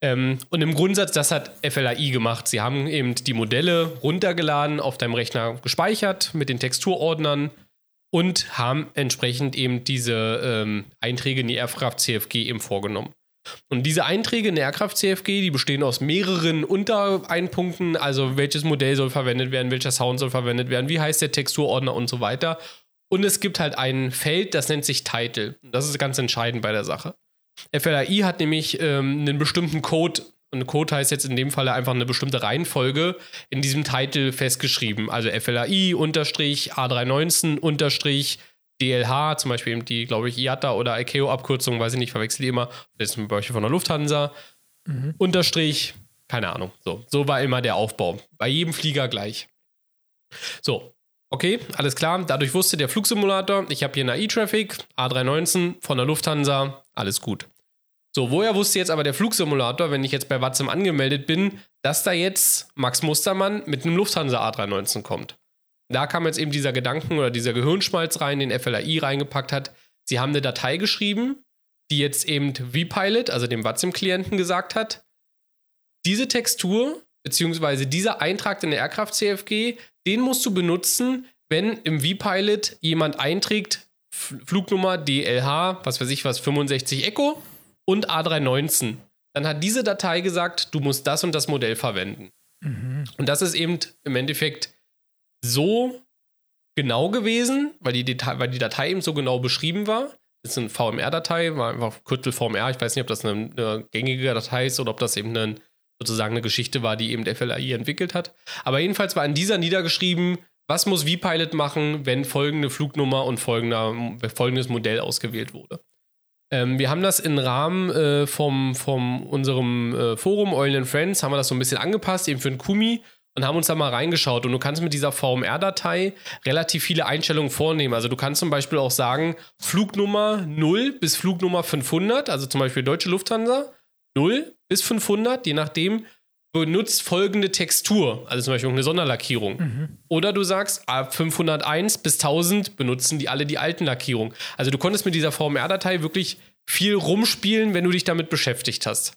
Ähm, und im Grundsatz, das hat FLAI gemacht. Sie haben eben die Modelle runtergeladen, auf deinem Rechner gespeichert mit den Texturordnern und haben entsprechend eben diese ähm, Einträge in die Aircraft-CFG eben vorgenommen. Und diese Einträge in der Aircraft CFG, die bestehen aus mehreren Untereinpunkten, also welches Modell soll verwendet werden, welcher Sound soll verwendet werden, wie heißt der Texturordner und so weiter. Und es gibt halt ein Feld, das nennt sich Title. Das ist ganz entscheidend bei der Sache. FLAI hat nämlich ähm, einen bestimmten Code, und Code heißt jetzt in dem Fall einfach eine bestimmte Reihenfolge in diesem Title festgeschrieben. Also FLAI unterstrich A319 unterstrich DLH, zum Beispiel eben die, glaube ich, IATA oder ICAO-Abkürzung, weiß ich nicht, verwechsel die immer. Das ist ein Beispiel von der Lufthansa. Mhm. Unterstrich, keine Ahnung. So, so war immer der Aufbau. Bei jedem Flieger gleich. So, okay, alles klar. Dadurch wusste der Flugsimulator, ich habe hier eine E-Traffic, A319 von der Lufthansa, alles gut. So, woher wusste jetzt aber der Flugsimulator, wenn ich jetzt bei Watson angemeldet bin, dass da jetzt Max Mustermann mit einem Lufthansa A319 kommt? Da kam jetzt eben dieser Gedanken oder dieser Gehirnschmalz rein, den FLAI reingepackt hat. Sie haben eine Datei geschrieben, die jetzt eben vPilot, also dem WATSIM-Klienten, gesagt hat, diese Textur beziehungsweise dieser Eintrag in der Aircraft CFG, den musst du benutzen, wenn im vPilot jemand einträgt, Flugnummer DLH, was weiß ich was, 65 Echo und A319. Dann hat diese Datei gesagt, du musst das und das Modell verwenden. Mhm. Und das ist eben im Endeffekt so genau gewesen, weil die, Datei, weil die Datei eben so genau beschrieben war. Das ist eine VMR-Datei, war einfach Kürzel VMR. Ich weiß nicht, ob das eine, eine, gängige Datei ist oder ob das eben eine, sozusagen eine Geschichte war, die eben der FLAI entwickelt hat. Aber jedenfalls war in dieser niedergeschrieben, was muss vPilot machen, wenn folgende Flugnummer und folgender, folgendes Modell ausgewählt wurde. Ähm, wir haben das im Rahmen äh, vom, vom unserem äh, Forum Oil and Friends, haben wir das so ein bisschen angepasst, eben für den Kumi und haben uns da mal reingeschaut. Und du kannst mit dieser VMR-Datei relativ viele Einstellungen vornehmen. Also du kannst zum Beispiel auch sagen, Flugnummer 0 bis Flugnummer 500, also zum Beispiel Deutsche Lufthansa, 0 bis 500, je nachdem, benutzt folgende Textur, also zum Beispiel eine Sonderlackierung. Mhm. Oder du sagst, ab 501 bis 1000 benutzen die alle die alten Lackierungen. Also du konntest mit dieser VMR-Datei wirklich viel rumspielen, wenn du dich damit beschäftigt hast.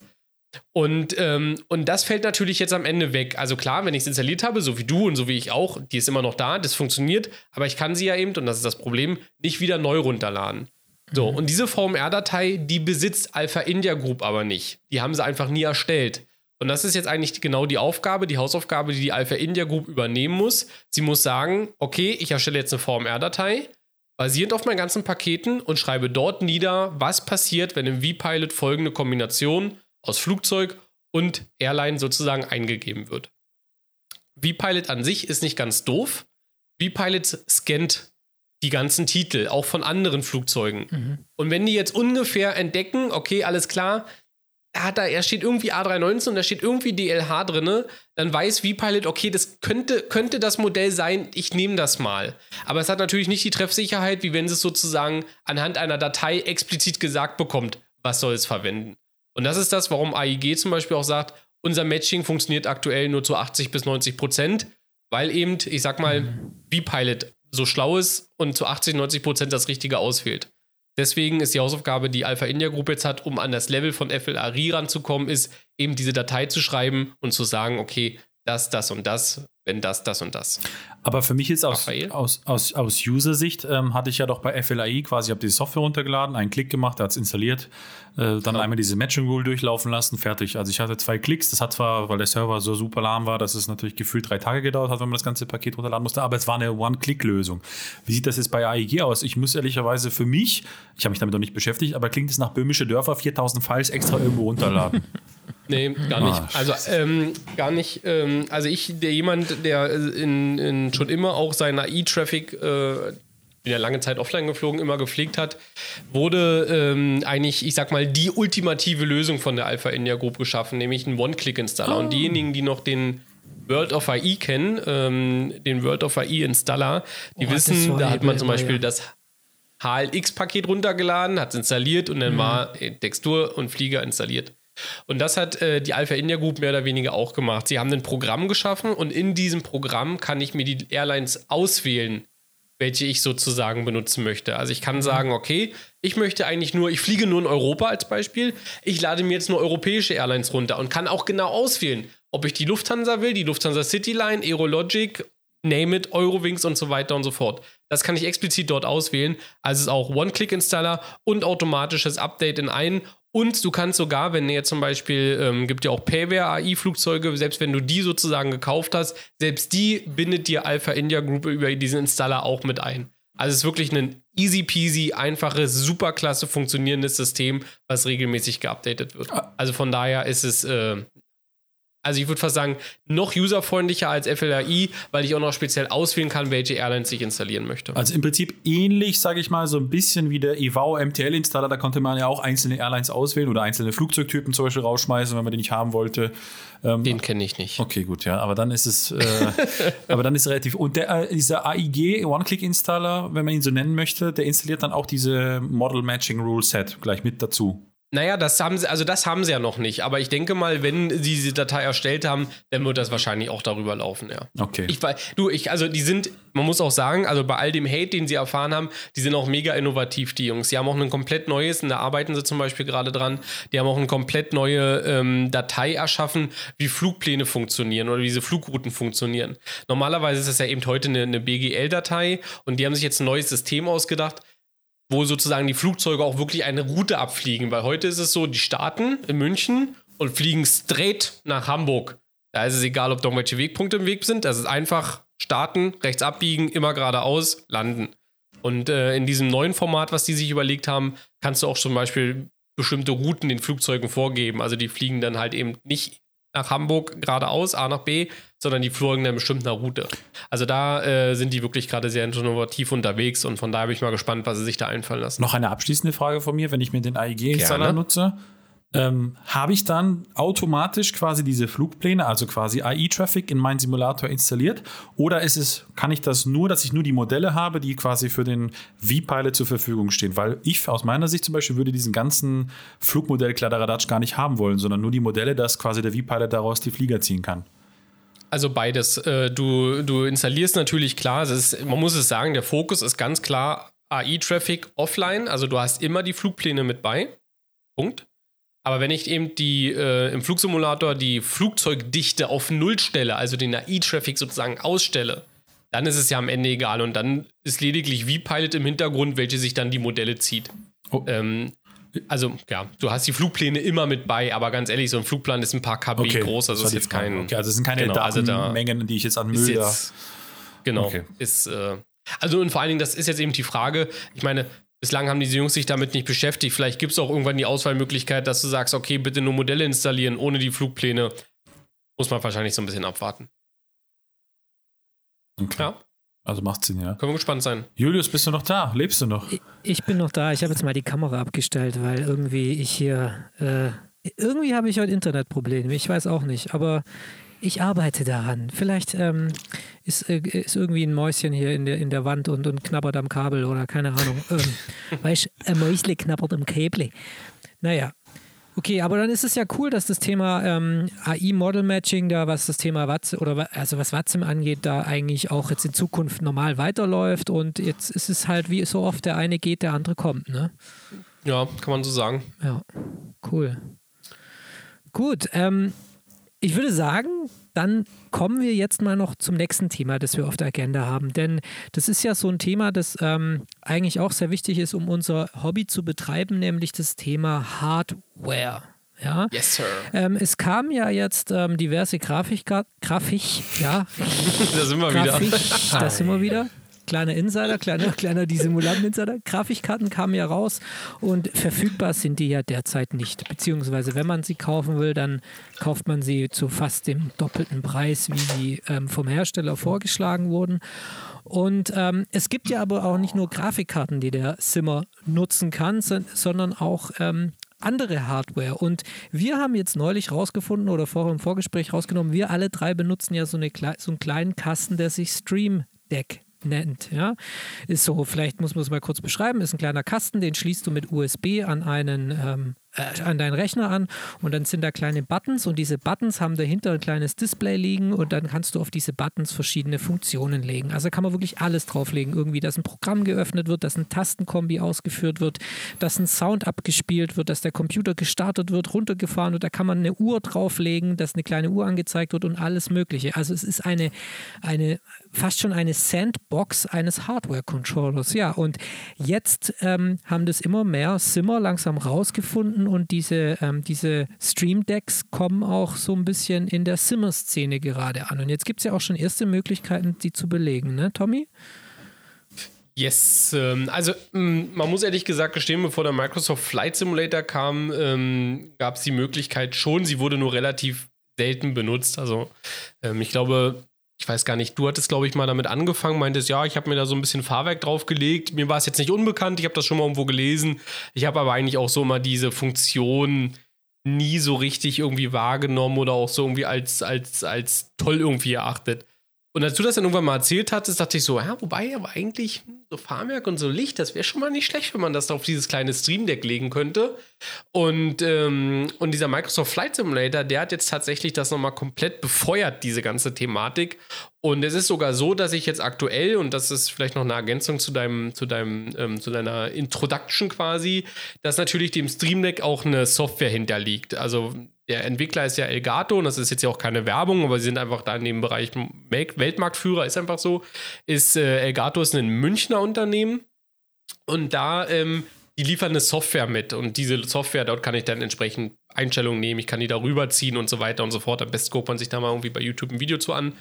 Und, ähm, und das fällt natürlich jetzt am Ende weg. Also klar, wenn ich es installiert habe, so wie du und so wie ich auch, die ist immer noch da, das funktioniert, aber ich kann sie ja eben, und das ist das Problem, nicht wieder neu runterladen. So, mhm. und diese VMR-Datei, die besitzt Alpha India Group aber nicht. Die haben sie einfach nie erstellt. Und das ist jetzt eigentlich genau die Aufgabe, die Hausaufgabe, die die Alpha India Group übernehmen muss. Sie muss sagen, okay, ich erstelle jetzt eine VMR-Datei, basierend auf meinen ganzen Paketen und schreibe dort nieder, was passiert, wenn im vPilot folgende Kombination aus Flugzeug und Airline sozusagen eingegeben wird. vPilot an sich ist nicht ganz doof. vPilot scannt die ganzen Titel, auch von anderen Flugzeugen. Mhm. Und wenn die jetzt ungefähr entdecken, okay, alles klar, er, hat da, er steht irgendwie A319 und da steht irgendwie DLH drin, dann weiß vPilot, okay, das könnte, könnte das Modell sein, ich nehme das mal. Aber es hat natürlich nicht die Treffsicherheit, wie wenn es sozusagen anhand einer Datei explizit gesagt bekommt, was soll es verwenden. Und das ist das, warum AIG zum Beispiel auch sagt, unser Matching funktioniert aktuell nur zu 80 bis 90 Prozent, weil eben, ich sag mal. V-Pilot so schlau ist und zu 80, 90 Prozent das Richtige auswählt. Deswegen ist die Hausaufgabe, die Alpha India Group jetzt hat, um an das Level von FLARI ranzukommen, ist eben diese Datei zu schreiben und zu sagen, okay, das, das und das, wenn das, das und das. Aber für mich ist aus, aus, aus, aus User-Sicht, ähm, hatte ich ja doch bei FLAI quasi, ich habe die Software runtergeladen, einen Klick gemacht, der hat es installiert, äh, dann ja. einmal diese Matching Rule durchlaufen lassen, fertig. Also ich hatte zwei Klicks, das hat zwar, weil der Server so super lahm war, dass es natürlich gefühlt drei Tage gedauert hat, wenn man das ganze Paket runterladen musste, aber es war eine One-Click-Lösung. Wie sieht das jetzt bei AEG aus? Ich muss ehrlicherweise für mich, ich habe mich damit noch nicht beschäftigt, aber klingt es nach böhmische Dörfer, 4000 Files extra irgendwo runterladen. [LAUGHS] Nee, gar nicht. Ah, also ähm, gar nicht. Ähm, also ich, der jemand, der in, in schon immer auch seinen AI-Traffic, äh, bin ja lange Zeit offline geflogen, immer gepflegt hat, wurde ähm, eigentlich, ich sag mal, die ultimative Lösung von der Alpha India Group geschaffen, nämlich ein One-Click-Installer. Oh. Und diejenigen, die noch den World of AI kennen, ähm, den World of AI Installer, die oh, wissen, da hat man zum Beispiel ja. das HLX-Paket runtergeladen, hat es installiert und dann mhm. war Textur und Flieger installiert. Und das hat äh, die Alpha India Group mehr oder weniger auch gemacht. Sie haben ein Programm geschaffen und in diesem Programm kann ich mir die Airlines auswählen, welche ich sozusagen benutzen möchte. Also ich kann mhm. sagen, okay, ich möchte eigentlich nur, ich fliege nur in Europa als Beispiel, ich lade mir jetzt nur europäische Airlines runter und kann auch genau auswählen, ob ich die Lufthansa will, die Lufthansa Cityline, Aerologic, Name it, Eurowings und so weiter und so fort. Das kann ich explizit dort auswählen. Also es ist auch One-Click-Installer und automatisches Update in einen und du kannst sogar, wenn jetzt zum Beispiel, ähm, gibt ja auch Payware AI-Flugzeuge, selbst wenn du die sozusagen gekauft hast, selbst die bindet dir Alpha India Group über diesen Installer auch mit ein. Also es ist wirklich ein easy peasy, einfaches, superklasse funktionierendes System, was regelmäßig geupdatet wird. Ah. Also von daher ist es äh, also ich würde fast sagen, noch userfreundlicher als FLAI, weil ich auch noch speziell auswählen kann, welche Airlines ich installieren möchte. Also im Prinzip ähnlich, sage ich mal, so ein bisschen wie der EVO MTL-Installer. Da konnte man ja auch einzelne Airlines auswählen oder einzelne Flugzeugtypen zum Beispiel rausschmeißen, wenn man die nicht haben wollte. Ähm, Den kenne ich nicht. Okay, gut, ja. Aber dann ist es, äh, [LAUGHS] aber dann ist relativ. Und der, äh, dieser AIG One-Click-Installer, wenn man ihn so nennen möchte, der installiert dann auch diese Model Matching Rule Set gleich mit dazu. Naja, das haben sie, also das haben sie ja noch nicht. Aber ich denke mal, wenn sie diese Datei erstellt haben, dann wird das wahrscheinlich auch darüber laufen, ja. Okay. Ich, du, ich, also die sind, man muss auch sagen, also bei all dem Hate, den sie erfahren haben, die sind auch mega innovativ, die Jungs. Die haben auch ein komplett neues, und da arbeiten sie zum Beispiel gerade dran, die haben auch eine komplett neue ähm, Datei erschaffen, wie Flugpläne funktionieren oder wie diese Flugrouten funktionieren. Normalerweise ist das ja eben heute eine, eine BGL-Datei und die haben sich jetzt ein neues System ausgedacht, wo sozusagen die Flugzeuge auch wirklich eine Route abfliegen. Weil heute ist es so, die starten in München und fliegen straight nach Hamburg. Da ist es egal, ob da irgendwelche Wegpunkte im Weg sind. Das ist einfach starten, rechts abbiegen, immer geradeaus, landen. Und äh, in diesem neuen Format, was die sich überlegt haben, kannst du auch zum Beispiel bestimmte Routen den Flugzeugen vorgeben. Also die fliegen dann halt eben nicht nach Hamburg geradeaus, A nach B, sondern die folgen einer bestimmten Route. Also da äh, sind die wirklich gerade sehr innovativ unterwegs und von daher bin ich mal gespannt, was sie sich da einfallen lassen. Noch eine abschließende Frage von mir, wenn ich mir den AIG-Installer nutze. Ähm, habe ich dann automatisch quasi diese Flugpläne, also quasi AI-Traffic in meinen Simulator installiert? Oder ist es, kann ich das nur, dass ich nur die Modelle habe, die quasi für den V-Pilot zur Verfügung stehen? Weil ich aus meiner Sicht zum Beispiel würde diesen ganzen Flugmodell Kladderadatsch gar nicht haben wollen, sondern nur die Modelle, dass quasi der V-Pilot daraus die Flieger ziehen kann. Also beides. Äh, du, du installierst natürlich klar, ist, man muss es sagen, der Fokus ist ganz klar AI-Traffic offline. Also du hast immer die Flugpläne mit bei. Punkt. Aber wenn ich eben die äh, im Flugsimulator die Flugzeugdichte auf Null stelle, also den AI-Traffic sozusagen ausstelle, dann ist es ja am Ende egal. Und dann ist lediglich wie Pilot im Hintergrund, welche sich dann die Modelle zieht. Oh. Ähm, also, ja, du hast die Flugpläne immer mit bei, aber ganz ehrlich, so ein Flugplan ist ein paar KB okay, groß, also ist jetzt kein. Okay, also es sind keine genau, Datenmengen, also die ich jetzt an Müll jetzt, Genau. Okay. Ist, äh, also und vor allen Dingen, das ist jetzt eben die Frage, ich meine, Bislang haben diese Jungs sich damit nicht beschäftigt. Vielleicht gibt es auch irgendwann die Auswahlmöglichkeit, dass du sagst, okay, bitte nur Modelle installieren, ohne die Flugpläne. Muss man wahrscheinlich so ein bisschen abwarten. Okay. Ja. Also macht Sinn, ja. Können wir gespannt sein. Julius, bist du noch da? Lebst du noch? Ich bin noch da. Ich habe jetzt mal die Kamera abgestellt, weil irgendwie ich hier. Äh, irgendwie habe ich heute Internetprobleme. Ich weiß auch nicht. Aber ich arbeite daran. Vielleicht ähm, ist, äh, ist irgendwie ein Mäuschen hier in der, in der Wand und, und knabbert am Kabel oder keine Ahnung. Ähm, [LAUGHS] weißt ein Mäusle knabbert am Käble. Naja. Okay, aber dann ist es ja cool, dass das Thema ähm, AI Model Matching da, was das Thema Watson oder also was Watson angeht, da eigentlich auch jetzt in Zukunft normal weiterläuft und jetzt ist es halt wie so oft der eine geht, der andere kommt, ne? Ja, kann man so sagen. Ja, cool. Gut, ähm, ich würde sagen, dann kommen wir jetzt mal noch zum nächsten Thema, das wir auf der Agenda haben. Denn das ist ja so ein Thema, das ähm, eigentlich auch sehr wichtig ist, um unser Hobby zu betreiben, nämlich das Thema Hardware. Ja. Yes, Sir. Ähm, es kamen ja jetzt ähm, diverse Grafik, Grafik, ja. da sind wir Grafik, wieder. Da sind wir wieder kleiner Insider, kleiner, kleiner die Simulanten-Insider. Grafikkarten kamen ja raus und verfügbar sind die ja derzeit nicht. Beziehungsweise, wenn man sie kaufen will, dann kauft man sie zu fast dem doppelten Preis, wie sie ähm, vom Hersteller vorgeschlagen wurden. Und ähm, es gibt ja aber auch nicht nur Grafikkarten, die der Simmer nutzen kann, sondern auch ähm, andere Hardware. Und wir haben jetzt neulich rausgefunden oder vorher im Vorgespräch rausgenommen, wir alle drei benutzen ja so, eine, so einen kleinen Kasten, der sich Stream Deck nennt. Ja? Ist so, vielleicht muss man es mal kurz beschreiben, ist ein kleiner Kasten, den schließt du mit USB an einen ähm, äh, an deinen Rechner an und dann sind da kleine Buttons und diese Buttons haben dahinter ein kleines Display liegen und dann kannst du auf diese Buttons verschiedene Funktionen legen. Also kann man wirklich alles drauflegen. Irgendwie, dass ein Programm geöffnet wird, dass ein Tastenkombi ausgeführt wird, dass ein Sound abgespielt wird, dass der Computer gestartet wird, runtergefahren wird. Da kann man eine Uhr drauflegen, dass eine kleine Uhr angezeigt wird und alles Mögliche. Also es ist eine, eine fast schon eine Sandbox eines Hardware-Controllers. Ja, und jetzt ähm, haben das immer mehr Simmer langsam rausgefunden und diese, ähm, diese Stream Decks kommen auch so ein bisschen in der Simmer-Szene gerade an. Und jetzt gibt es ja auch schon erste Möglichkeiten, die zu belegen, ne, Tommy? Yes, ähm, also ähm, man muss ehrlich gesagt gestehen, bevor der Microsoft Flight Simulator kam, ähm, gab es die Möglichkeit schon, sie wurde nur relativ selten benutzt. Also ähm, ich glaube, ich weiß gar nicht, du hattest, glaube ich, mal damit angefangen, meintest, ja, ich habe mir da so ein bisschen Fahrwerk draufgelegt. Mir war es jetzt nicht unbekannt, ich habe das schon mal irgendwo gelesen. Ich habe aber eigentlich auch so mal diese Funktion nie so richtig irgendwie wahrgenommen oder auch so irgendwie als, als, als toll irgendwie erachtet. Und als du das dann irgendwann mal erzählt hattest, dachte ich so, ja, wobei, aber eigentlich hm, so Fahrwerk und so Licht, das wäre schon mal nicht schlecht, wenn man das auf dieses kleine Stream Deck legen könnte. Und, ähm, und dieser Microsoft Flight Simulator, der hat jetzt tatsächlich das nochmal komplett befeuert, diese ganze Thematik. Und es ist sogar so, dass ich jetzt aktuell, und das ist vielleicht noch eine Ergänzung zu deinem, zu deinem, ähm, zu deiner Introduction quasi, dass natürlich dem Stream Deck auch eine Software hinterliegt. Also der Entwickler ist ja Elgato und das ist jetzt ja auch keine Werbung, aber sie sind einfach da in dem Bereich Weltmarktführer, ist einfach so. Ist äh, Elgato ist ein Münchner Unternehmen und da ähm, die liefern eine Software mit und diese Software, dort kann ich dann entsprechend Einstellungen nehmen, ich kann die darüber ziehen und so weiter und so fort. Am besten guckt man sich da mal irgendwie bei YouTube ein Video zu an.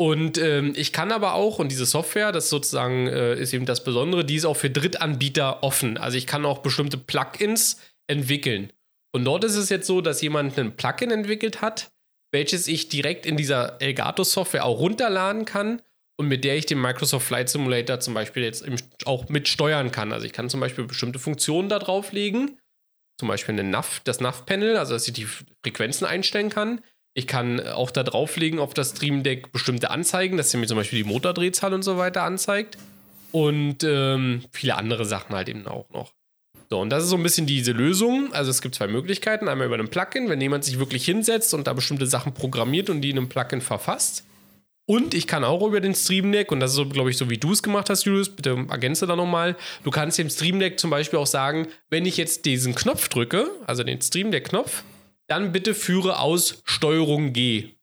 Und ähm, ich kann aber auch, und diese Software, das sozusagen äh, ist eben das Besondere, die ist auch für Drittanbieter offen. Also ich kann auch bestimmte Plugins entwickeln. Und dort ist es jetzt so, dass jemand ein Plugin entwickelt hat, welches ich direkt in dieser Elgato-Software auch runterladen kann und mit der ich den Microsoft Flight Simulator zum Beispiel jetzt auch mit steuern kann. Also ich kann zum Beispiel bestimmte Funktionen da drauflegen, zum Beispiel eine NAV, das NAV-Panel, also dass ich die Frequenzen einstellen kann. Ich kann auch da drauflegen auf das Stream Deck bestimmte Anzeigen, dass sie mir zum Beispiel die Motordrehzahl und so weiter anzeigt. Und ähm, viele andere Sachen halt eben auch noch. So, und das ist so ein bisschen diese Lösung. Also es gibt zwei Möglichkeiten. Einmal über ein Plugin, wenn jemand sich wirklich hinsetzt und da bestimmte Sachen programmiert und die in einem Plugin verfasst. Und ich kann auch über den Stream Deck, und das ist so, glaube ich, so wie du es gemacht hast, Julius, bitte ergänze da nochmal. Du kannst dem Stream Deck zum Beispiel auch sagen, wenn ich jetzt diesen Knopf drücke, also den Stream Deck-Knopf, dann bitte führe aus Steuerung G.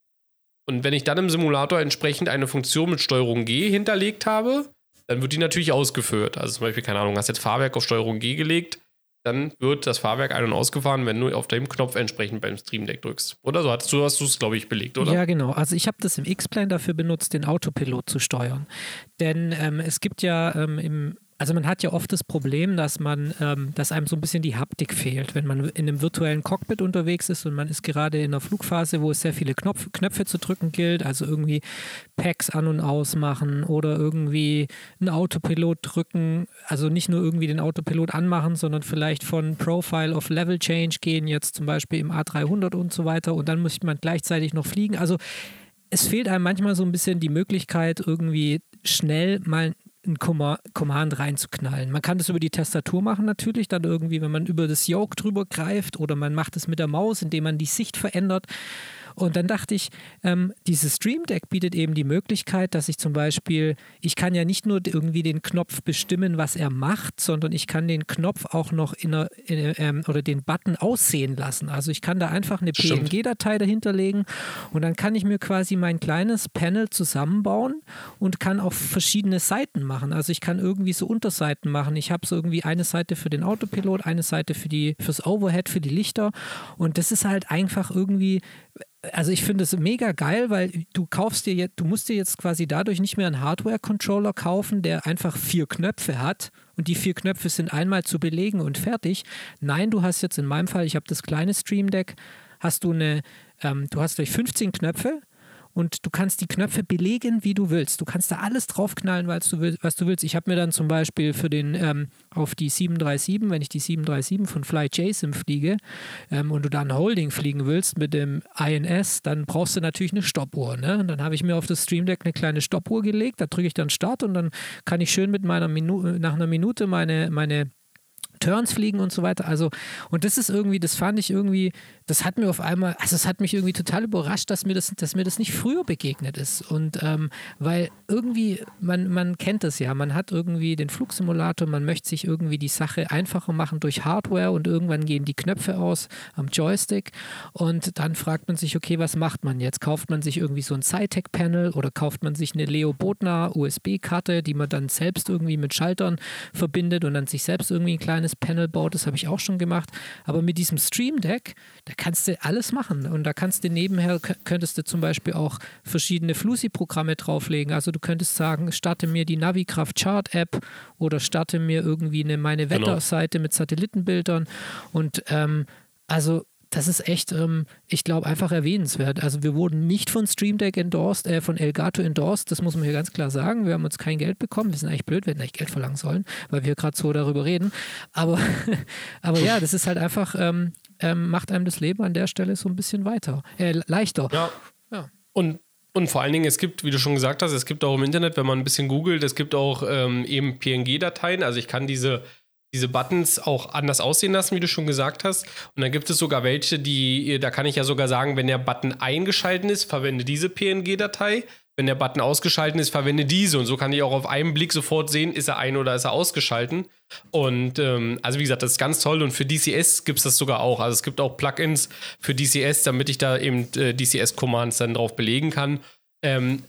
Und wenn ich dann im Simulator entsprechend eine Funktion mit Steuerung G hinterlegt habe, dann wird die natürlich ausgeführt. Also zum Beispiel, keine Ahnung, hast jetzt Fahrwerk auf Steuerung G gelegt, dann wird das Fahrwerk ein- und ausgefahren, wenn du auf dem Knopf entsprechend beim Stream Deck drückst. Oder so hast du es, glaube ich, belegt, oder? Ja, genau. Also ich habe das im X-Plane dafür benutzt, den Autopilot zu steuern. Denn ähm, es gibt ja ähm, im also man hat ja oft das Problem, dass man, ähm, dass einem so ein bisschen die Haptik fehlt, wenn man in einem virtuellen Cockpit unterwegs ist und man ist gerade in einer Flugphase, wo es sehr viele Knopf, Knöpfe zu drücken gilt, also irgendwie Packs an und ausmachen oder irgendwie einen Autopilot drücken, also nicht nur irgendwie den Autopilot anmachen, sondern vielleicht von Profile auf Level Change gehen, jetzt zum Beispiel im A300 und so weiter und dann muss man gleichzeitig noch fliegen. Also es fehlt einem manchmal so ein bisschen die Möglichkeit, irgendwie schnell mal ein Command reinzuknallen. Man kann das über die Tastatur machen natürlich, dann irgendwie, wenn man über das Yoke drüber greift oder man macht es mit der Maus, indem man die Sicht verändert. Und dann dachte ich, ähm, dieses Stream Deck bietet eben die Möglichkeit, dass ich zum Beispiel, ich kann ja nicht nur irgendwie den Knopf bestimmen, was er macht, sondern ich kann den Knopf auch noch in einer, in, ähm, oder den Button aussehen lassen. Also ich kann da einfach eine PNG-Datei dahinter legen und dann kann ich mir quasi mein kleines Panel zusammenbauen und kann auch verschiedene Seiten machen. Also ich kann irgendwie so Unterseiten machen. Ich habe so irgendwie eine Seite für den Autopilot, eine Seite für die fürs Overhead, für die Lichter und das ist halt einfach irgendwie also ich finde es mega geil, weil du kaufst dir jetzt, du musst dir jetzt quasi dadurch nicht mehr einen Hardware-Controller kaufen, der einfach vier Knöpfe hat und die vier Knöpfe sind einmal zu belegen und fertig. Nein, du hast jetzt in meinem Fall, ich habe das kleine Stream Deck, hast du eine, ähm, du hast gleich 15 Knöpfe und du kannst die Knöpfe belegen, wie du willst. Du kannst da alles draufknallen, was du, willst, was du willst. Ich habe mir dann zum Beispiel für den ähm, auf die 737, wenn ich die 737 von Fly fliege ähm, und du da ein Holding fliegen willst mit dem INS, dann brauchst du natürlich eine Stoppuhr. Ne? Und dann habe ich mir auf das Stream Deck eine kleine Stoppuhr gelegt, da drücke ich dann Start und dann kann ich schön mit meiner Minute, nach einer Minute meine, meine Turns fliegen und so weiter. Also, und das ist irgendwie, das fand ich irgendwie, das hat mir auf einmal, also es hat mich irgendwie total überrascht, dass mir das, dass mir das nicht früher begegnet ist. Und ähm, weil irgendwie, man, man kennt das ja, man hat irgendwie den Flugsimulator, man möchte sich irgendwie die Sache einfacher machen durch Hardware und irgendwann gehen die Knöpfe aus am Joystick und dann fragt man sich, okay, was macht man jetzt? Kauft man sich irgendwie so ein Cytec-Panel oder kauft man sich eine Leo Bodner USB-Karte, die man dann selbst irgendwie mit Schaltern verbindet und dann sich selbst irgendwie ein kleines Panel baut? Das habe ich auch schon gemacht. Aber mit diesem Stream Deck, da kannst du alles machen. Und da kannst du nebenher, könntest du zum Beispiel auch verschiedene Flusi-Programme drauflegen. Also du könntest sagen, starte mir die Navikraft Chart App oder starte mir irgendwie eine meine genau. Wetterseite genau. mit Satellitenbildern. Und ähm, also das ist echt, ähm, ich glaube, einfach erwähnenswert. Also wir wurden nicht von Stream Deck endorsed, äh, von Elgato endorsed, das muss man hier ganz klar sagen. Wir haben uns kein Geld bekommen. Wir sind eigentlich blöd, wir hätten eigentlich Geld verlangen sollen, weil wir gerade so darüber reden. Aber, [LAUGHS] aber ja, das ist halt einfach, ähm, ähm, macht einem das Leben an der Stelle so ein bisschen weiter, äh, leichter. Ja. ja. Und und vor allen Dingen, es gibt, wie du schon gesagt hast, es gibt auch im Internet, wenn man ein bisschen googelt, es gibt auch ähm, eben PNG-Dateien. Also ich kann diese diese Buttons auch anders aussehen lassen, wie du schon gesagt hast. Und dann gibt es sogar welche, die, da kann ich ja sogar sagen, wenn der Button eingeschaltet ist, verwende diese PNG-Datei. Wenn der Button ausgeschaltet ist, verwende diese. Und so kann ich auch auf einen Blick sofort sehen, ist er ein oder ist er ausgeschalten. Und ähm, also wie gesagt, das ist ganz toll. Und für DCS gibt es das sogar auch. Also es gibt auch Plugins für DCS, damit ich da eben äh, DCS-Commands dann drauf belegen kann. Ähm,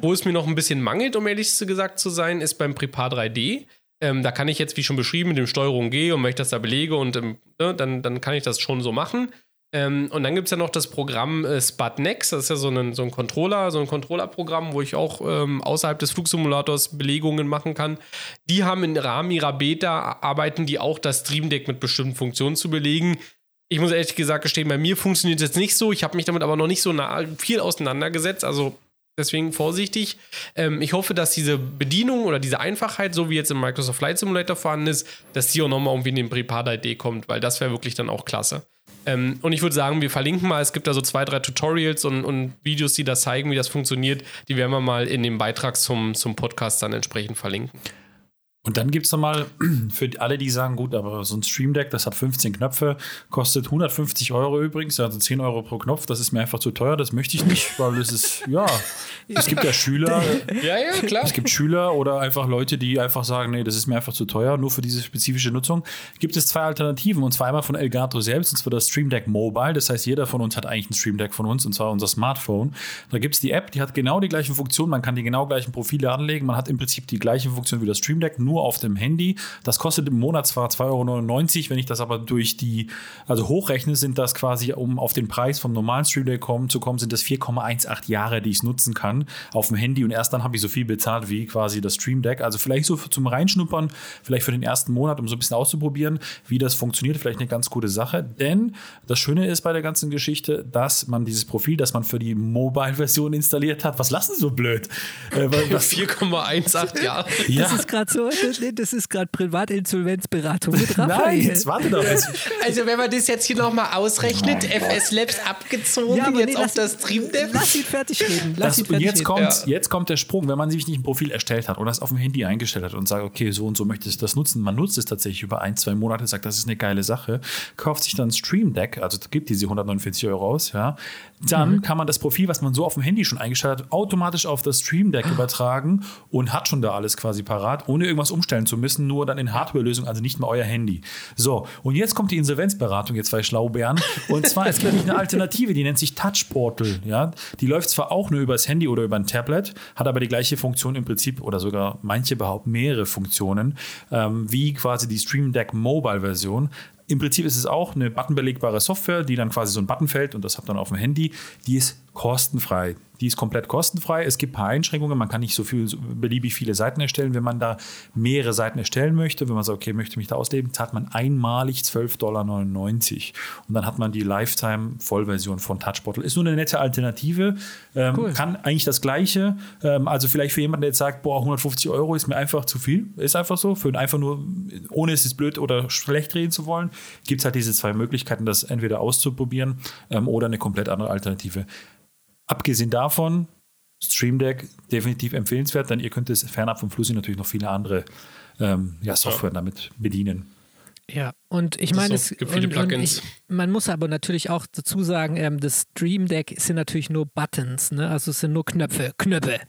wo es mir noch ein bisschen mangelt, um ehrlich gesagt zu sein, ist beim Prepar 3D. Ähm, da kann ich jetzt, wie schon beschrieben, mit dem Steuerung G und wenn ich das da belege und ähm, ne, dann, dann kann ich das schon so machen. Ähm, und dann gibt es ja noch das Programm äh, Spatnex, das ist ja so ein, so ein Controller, so ein Controller-Programm, wo ich auch ähm, außerhalb des Flugsimulators Belegungen machen kann. Die haben im Rahmen ihrer Beta, arbeiten die auch das Stream Deck mit bestimmten Funktionen zu belegen. Ich muss ehrlich gesagt gestehen, bei mir funktioniert jetzt nicht so. Ich habe mich damit aber noch nicht so viel auseinandergesetzt. Also Deswegen vorsichtig. Ähm, ich hoffe, dass diese Bedienung oder diese Einfachheit, so wie jetzt im Microsoft Flight Simulator vorhanden ist, dass die auch nochmal irgendwie in den Prepar-ID kommt, weil das wäre wirklich dann auch klasse. Ähm, und ich würde sagen, wir verlinken mal, es gibt da so zwei, drei Tutorials und, und, Videos, die das zeigen, wie das funktioniert. Die werden wir mal in dem Beitrag zum, zum Podcast dann entsprechend verlinken. Und dann gibt es nochmal [CLEARS THROAT] für alle, die sagen, gut, aber so ein Stream Deck, das hat 15 Knöpfe, kostet 150 Euro übrigens, also 10 Euro pro Knopf, das ist mir einfach zu teuer, das möchte ich nicht, weil es ist, [LAUGHS] ja, es gibt ja Schüler. [LAUGHS] ja, ja, klar. Es gibt Schüler oder einfach Leute, die einfach sagen, nee, das ist mir einfach zu teuer, nur für diese spezifische Nutzung. Gibt es zwei Alternativen, und zwar einmal von Elgato selbst, und zwar das Stream Deck Mobile, das heißt, jeder von uns hat eigentlich ein Stream Deck von uns, und zwar unser Smartphone. Da gibt es die App, die hat genau die gleichen Funktionen, man kann die genau gleichen Profile anlegen, man hat im Prinzip die gleiche Funktion wie das Stream Deck, nur auf dem Handy. Das kostet im Monat zwar 2,99 Euro, wenn ich das aber durch die, also hochrechne, sind das quasi, um auf den Preis vom normalen Stream Deck kommen, zu kommen, sind das 4,18 Jahre, die ich es nutzen kann auf dem Handy und erst dann habe ich so viel bezahlt wie quasi das Stream Deck. Also vielleicht so zum Reinschnuppern, vielleicht für den ersten Monat, um so ein bisschen auszuprobieren, wie das funktioniert, vielleicht eine ganz gute Sache. Denn das Schöne ist bei der ganzen Geschichte, dass man dieses Profil, das man für die Mobile-Version installiert hat, was lassen Sie so blöd? Äh, 4,18 [LAUGHS] Jahre. Ja. Das ist gerade so, das, das ist gerade Privatinsolvenzberatung mit [LAUGHS] Raphael. Nein, jetzt warte doch. Also wenn man das jetzt hier nochmal ausrechnet, FS Labs abgezogen, ja, jetzt nee, auf das Stream Dev. Lass ihn fertig reden. Lass das, ihn fertig jetzt, reden. Kommt, ja. jetzt kommt der Sprung, wenn man sich nicht ein Profil erstellt hat oder es auf dem Handy eingestellt hat und sagt, okay, so und so möchte ich das nutzen. Man nutzt es tatsächlich über ein, zwei Monate, sagt, das ist eine geile Sache, kauft sich dann Stream Deck, also gibt diese 149 Euro aus, ja. Dann mhm. kann man das Profil, was man so auf dem Handy schon eingestellt hat, automatisch auf das Stream Deck ah. übertragen und hat schon da alles quasi parat, ohne irgendwas umstellen zu müssen, nur dann in Hardware-Lösung, also nicht mehr euer Handy. So, und jetzt kommt die Insolvenzberatung, jetzt zwei Schlaubeeren. Und zwar, es gibt eine Alternative, die nennt sich Touch Portal. Ja? Die läuft zwar auch nur über das Handy oder über ein Tablet, hat aber die gleiche Funktion im Prinzip oder sogar manche behaupten mehrere Funktionen, ähm, wie quasi die Stream Deck Mobile-Version. Im Prinzip ist es auch eine buttonbelegbare Software, die dann quasi so ein Button fällt und das habt dann auf dem Handy. Die ist kostenfrei. Die ist komplett kostenfrei. Es gibt ein paar Einschränkungen. Man kann nicht so viel, so beliebig viele Seiten erstellen. Wenn man da mehrere Seiten erstellen möchte, wenn man sagt, okay, möchte mich da ausleben, zahlt man einmalig 12,99 Dollar. Und dann hat man die Lifetime-Vollversion von Touchbottle. Ist nur eine nette Alternative. Ähm, cool. Kann eigentlich das Gleiche. Ähm, also vielleicht für jemanden, der jetzt sagt, boah, 150 Euro ist mir einfach zu viel. Ist einfach so. Für einfach nur, ohne es jetzt blöd oder schlecht reden zu wollen, gibt es halt diese zwei Möglichkeiten, das entweder auszuprobieren ähm, oder eine komplett andere Alternative. Abgesehen davon, Stream Deck definitiv empfehlenswert, denn ihr könnt es fernab vom Flussi natürlich noch viele andere ähm, ja, Software ja. damit bedienen. Ja, und ich meine, es gibt viele Plugins. Ich, man muss aber natürlich auch dazu sagen, ähm, das Stream Deck sind natürlich nur Buttons, ne? also es sind nur Knöpfe, Knöpfe.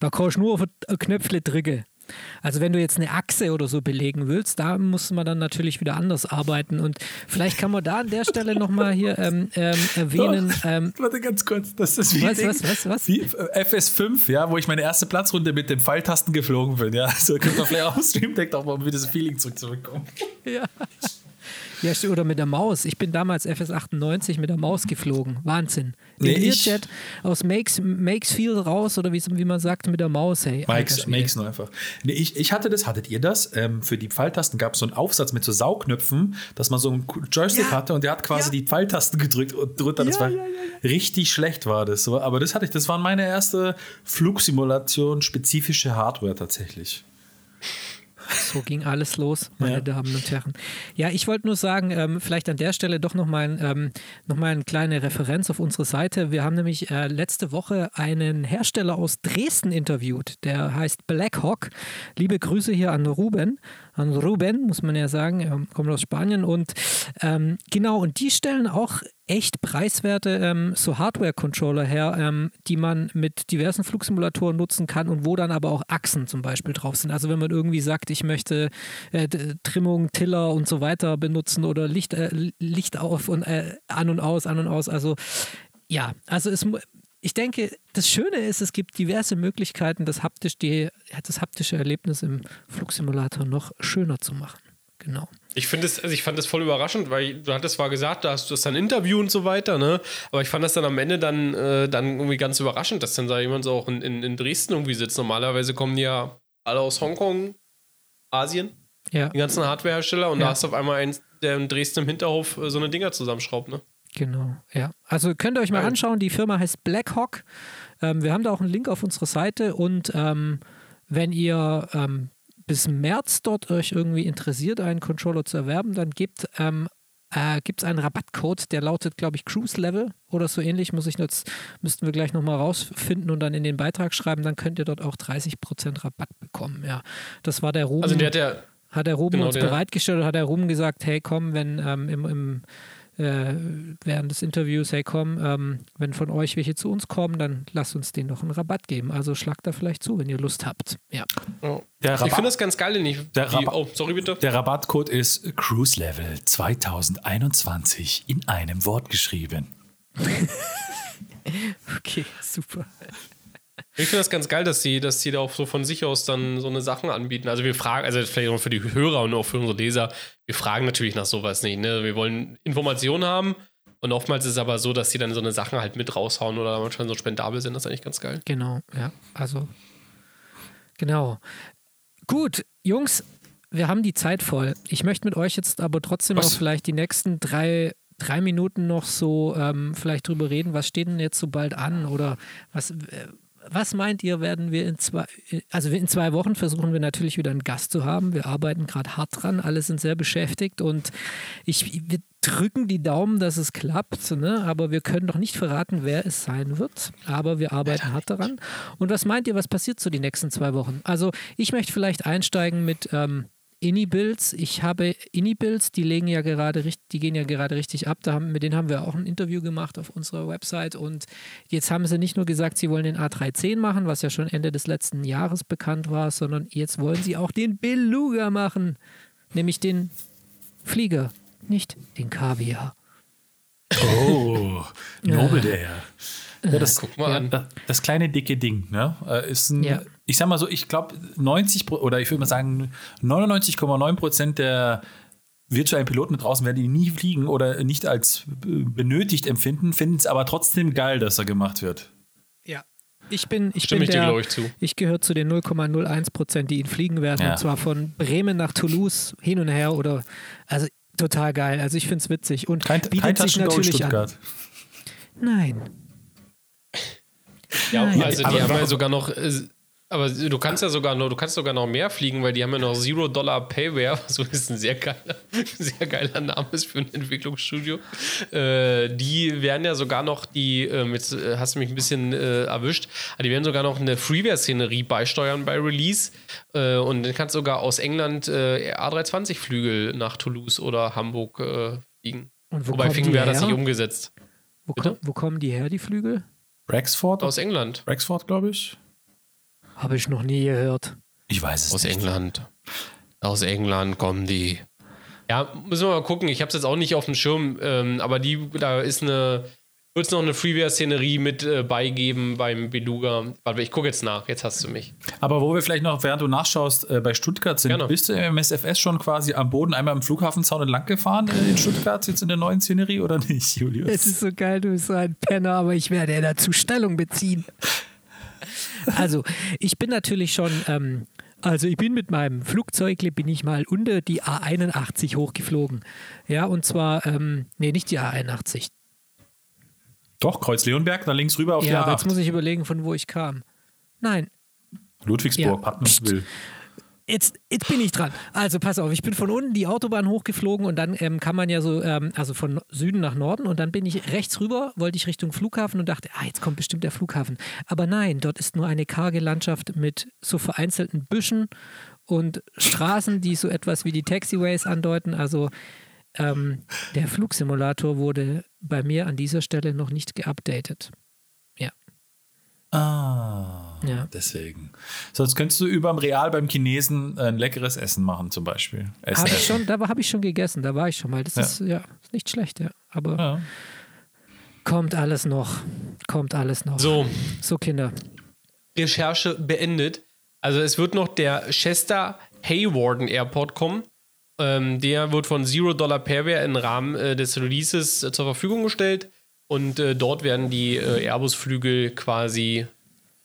Da kannst du nur auf Knöpfle drücken. Also wenn du jetzt eine Achse oder so belegen willst, da muss man dann natürlich wieder anders arbeiten. Und vielleicht kann man da an der Stelle nochmal hier ähm, ähm, erwähnen. Ähm, Warte ganz kurz, das ist wie, was, Ding, was, was, was? wie äh, FS5, ja, wo ich meine erste Platzrunde mit den Pfeiltasten geflogen bin. Ja, so können wir vielleicht auch Stream Deck auch mal um wieder das Feeling zurückzubekommen. Ja. [LAUGHS] Ja, oder mit der Maus. Ich bin damals FS98 mit der Maus geflogen. Wahnsinn. Nee, Learjet aus Makes, Makes Feel raus oder wie, wie man sagt mit der Maus. Hey, Makes, Makes nur einfach. Nee, ich, ich hatte das, hattet ihr das? Ähm, für die Pfeiltasten gab es so einen Aufsatz mit so Saugknöpfen, dass man so einen Joystick ja. hatte und der hat quasi ja. die Pfeiltasten gedrückt und drunter. Das ja, war richtig schlecht war das. So, aber das hatte ich, das war meine erste Flugsimulation spezifische Hardware tatsächlich. So ging alles los, meine ja. Damen und Herren. Ja, ich wollte nur sagen, ähm, vielleicht an der Stelle doch nochmal ähm, noch eine kleine Referenz auf unsere Seite. Wir haben nämlich äh, letzte Woche einen Hersteller aus Dresden interviewt, der heißt Blackhawk. Liebe Grüße hier an Ruben an Ruben, muss man ja sagen, er kommt aus Spanien und ähm, genau, und die stellen auch echt preiswerte ähm, so Hardware-Controller her, ähm, die man mit diversen Flugsimulatoren nutzen kann und wo dann aber auch Achsen zum Beispiel drauf sind. Also wenn man irgendwie sagt, ich möchte äh, Trimmung, Tiller und so weiter benutzen oder Licht, äh, Licht auf und äh, an und aus, an und aus. Also ja, also es ich denke, das Schöne ist, es gibt diverse Möglichkeiten, das, haptisch, die, das haptische Erlebnis im Flugsimulator noch schöner zu machen. Genau. Ich finde es, also ich fand das voll überraschend, weil du hattest zwar gesagt, da hast du das dann Interview und so weiter, ne? Aber ich fand das dann am Ende dann, äh, dann irgendwie ganz überraschend, dass dann da jemand so auch in, in, in Dresden irgendwie sitzt. Normalerweise kommen die ja alle aus Hongkong, Asien, ja. die ganzen Hardwarehersteller und ja. da hast du auf einmal einen, der in Dresden im Hinterhof äh, so eine Dinger zusammenschraubt, ne? Genau, ja. Also könnt ihr euch mal anschauen, die Firma heißt Blackhawk. Ähm, wir haben da auch einen Link auf unserer Seite und ähm, wenn ihr ähm, bis März dort euch irgendwie interessiert, einen Controller zu erwerben, dann gibt ähm, äh, es einen Rabattcode, der lautet, glaube ich, Cruise Level oder so ähnlich. Muss ich jetzt, müssten wir gleich nochmal rausfinden und dann in den Beitrag schreiben. Dann könnt ihr dort auch 30% Rabatt bekommen. Ja, das war der Ruben. Also der hat ja. Hat der Ruben genau, uns bereitgestellt, hat der Ruben gesagt, hey komm, wenn ähm, im, im äh, während des Interviews, hey komm, ähm, wenn von euch welche zu uns kommen, dann lasst uns denen noch einen Rabatt geben. Also schlagt da vielleicht zu, wenn ihr Lust habt. Ja. Oh. ich finde das ganz geil, nicht. Der, die, oh, sorry bitte. der Rabattcode ist Cruise Level 2021 in einem Wort geschrieben. [LAUGHS] okay, super. Ich finde das ganz geil, dass sie, dass sie da auch so von sich aus dann so eine Sachen anbieten. Also wir fragen, also vielleicht auch für die Hörer und auch für unsere Leser, wir fragen natürlich nach sowas nicht. Ne? Wir wollen Informationen haben und oftmals ist es aber so, dass sie dann so eine Sachen halt mit raushauen oder manchmal so spendabel sind. Das ist eigentlich ganz geil. Genau, ja. Also, genau. Gut, Jungs, wir haben die Zeit voll. Ich möchte mit euch jetzt aber trotzdem was? noch vielleicht die nächsten drei drei Minuten noch so ähm, vielleicht drüber reden, was steht denn jetzt so bald an oder was, äh, was meint ihr, werden wir in zwei, also in zwei Wochen versuchen wir natürlich wieder einen Gast zu haben. Wir arbeiten gerade hart dran, alle sind sehr beschäftigt und ich, wir drücken die Daumen, dass es klappt, ne? aber wir können noch nicht verraten, wer es sein wird. Aber wir arbeiten hart daran. Und was meint ihr, was passiert so die nächsten zwei Wochen? Also ich möchte vielleicht einsteigen mit ähm, Inibills. Ich habe Inibills, die legen ja gerade die gehen ja gerade richtig ab. Da haben, mit denen haben wir auch ein Interview gemacht auf unserer Website und jetzt haben sie nicht nur gesagt, sie wollen den A310 machen, was ja schon Ende des letzten Jahres bekannt war, sondern jetzt wollen sie auch den Beluga machen, nämlich den Flieger, nicht den Kaviar. Oh, nobel der. Ja, das, Guck mal an. Das, das, kleine dicke Ding, ne? Äh, ist ein, ja. ich sag mal so, ich glaube 90 oder ich würde mal sagen 99,9 Prozent der virtuellen Piloten draußen werden ihn nie fliegen oder nicht als benötigt empfinden, finden es aber trotzdem geil, dass er gemacht wird. Ja. Ich bin, ich Stimme bin der, ich, ich, ich gehöre zu den 0,01 Prozent, die ihn fliegen werden. Ja. Und zwar von Bremen nach Toulouse hin und her oder, also total geil. Also ich finde es witzig. Und kein, bietet kein sich natürlich an. Nein. Ja, also die haben ja sogar noch, äh, aber du kannst ja sogar noch, du kannst sogar noch mehr fliegen, weil die haben ja noch Zero Dollar Payware, [LAUGHS] so ist ein sehr geiler, sehr geiler Name ist für ein Entwicklungsstudio. Äh, die werden ja sogar noch die, äh, jetzt äh, hast du mich ein bisschen äh, erwischt, die werden sogar noch eine Freeware-Szenerie beisteuern bei Release äh, und dann kannst du sogar aus England äh, A320-Flügel nach Toulouse oder Hamburg fliegen. Und wo Wobei Fingen wäre das nicht umgesetzt. Wo, wo kommen die her, die Flügel? Rexford? Aus England. Rexford, glaube ich. Habe ich noch nie gehört. Ich weiß es Aus nicht. England. Aus England kommen die. Ja, müssen wir mal gucken. Ich habe es jetzt auch nicht auf dem Schirm, ähm, aber die, da ist eine wird es noch eine Freeware-Szenerie mit äh, beigeben beim Beluga? Warte, ich gucke jetzt nach, jetzt hast du mich. Aber wo wir vielleicht noch, während du nachschaust, äh, bei Stuttgart sind, Gerne. bist du im SFS schon quasi am Boden einmal im Flughafenzaun entlang gefahren äh, in Stuttgart, jetzt in der neuen Szenerie oder nicht, [LAUGHS] Julius? Es ist so geil, du bist so ein Penner, aber ich werde ja dazu Stellung beziehen. Also, ich bin natürlich schon. Ähm, also ich bin mit meinem Flugzeug, bin ich mal unter die A81 hochgeflogen. Ja, und zwar, ähm, nee, nicht die A81, doch, Kreuz Leonberg, da links rüber auf ja, die A8. Aber jetzt muss ich überlegen, von wo ich kam. Nein. Ludwigsburg, ja. Pattenswil. Jetzt, jetzt bin ich dran. Also pass auf, ich bin von unten die Autobahn hochgeflogen und dann ähm, kann man ja so, ähm, also von Süden nach Norden und dann bin ich rechts rüber, wollte ich Richtung Flughafen und dachte, ah, jetzt kommt bestimmt der Flughafen. Aber nein, dort ist nur eine karge Landschaft mit so vereinzelten Büschen und Straßen, die so etwas wie die Taxiways andeuten. Also ähm, der Flugsimulator wurde bei mir an dieser Stelle noch nicht geupdatet. Ja. Ah, ja. deswegen. Sonst könntest du überm Real beim Chinesen ein leckeres Essen machen, zum Beispiel. Essen. Hab ich schon, da habe ich schon gegessen, da war ich schon mal. Das ja. ist ja nicht schlecht, ja. Aber ja. kommt alles noch. Kommt alles noch. So. So, Kinder. Recherche beendet. Also es wird noch der Chester Haywarden Airport kommen. Ähm, der wird von Zero Dollar Pairware im Rahmen äh, des Releases äh, zur Verfügung gestellt und äh, dort werden die äh, Airbus-Flügel quasi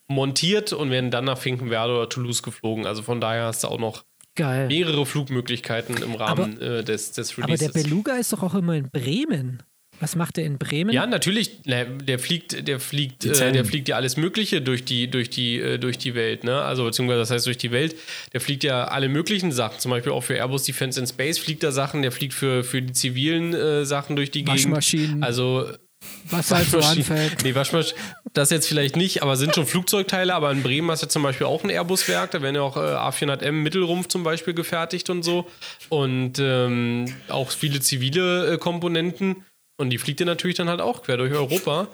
montiert und werden dann nach Finkenwerder oder Toulouse geflogen. Also von daher hast du auch noch Geil. mehrere Flugmöglichkeiten im Rahmen aber, äh, des, des Releases. Aber der Beluga ist doch auch immer in Bremen. Was macht er in Bremen? Ja, natürlich. Der fliegt, der fliegt, äh, der fliegt ja alles Mögliche durch die, durch die, äh, durch die Welt, ne? Also beziehungsweise das heißt durch die Welt. Der fliegt ja alle möglichen Sachen. Zum Beispiel auch für Airbus Defense in Space fliegt er Sachen. Der fliegt für, für die zivilen äh, Sachen durch die Waschmaschinen. Gegend. Also was halt so anfällt. [LAUGHS] Nee, Waschmaschinen, das jetzt vielleicht nicht, aber sind schon Flugzeugteile. Aber in Bremen hast du zum Beispiel auch ein Airbus-Werk. Da werden ja auch äh, A400M Mittelrumpf zum Beispiel gefertigt und so. Und ähm, auch viele zivile äh, Komponenten. Und die fliegt dir natürlich dann halt auch quer durch Europa.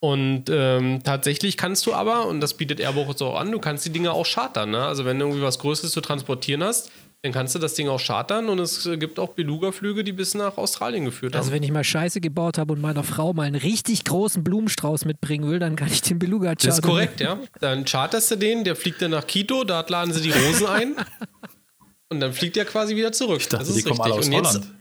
Und ähm, tatsächlich kannst du aber, und das bietet Airbus so an, du kannst die Dinge auch chartern. Ne? Also wenn du irgendwie was Größeres zu transportieren hast, dann kannst du das Ding auch chartern und es gibt auch Beluga-Flüge, die bis nach Australien geführt also haben. Also wenn ich mal Scheiße gebaut habe und meiner Frau mal einen richtig großen Blumenstrauß mitbringen will, dann kann ich den Beluga chartern. Das ist korrekt, ja. Dann charterst du den, der fliegt dann nach Quito, dort laden sie die Rosen ein [LAUGHS] und dann fliegt er quasi wieder zurück. Ich dachte, das ist die richtig. kommen alle aus und Holland. Jetzt,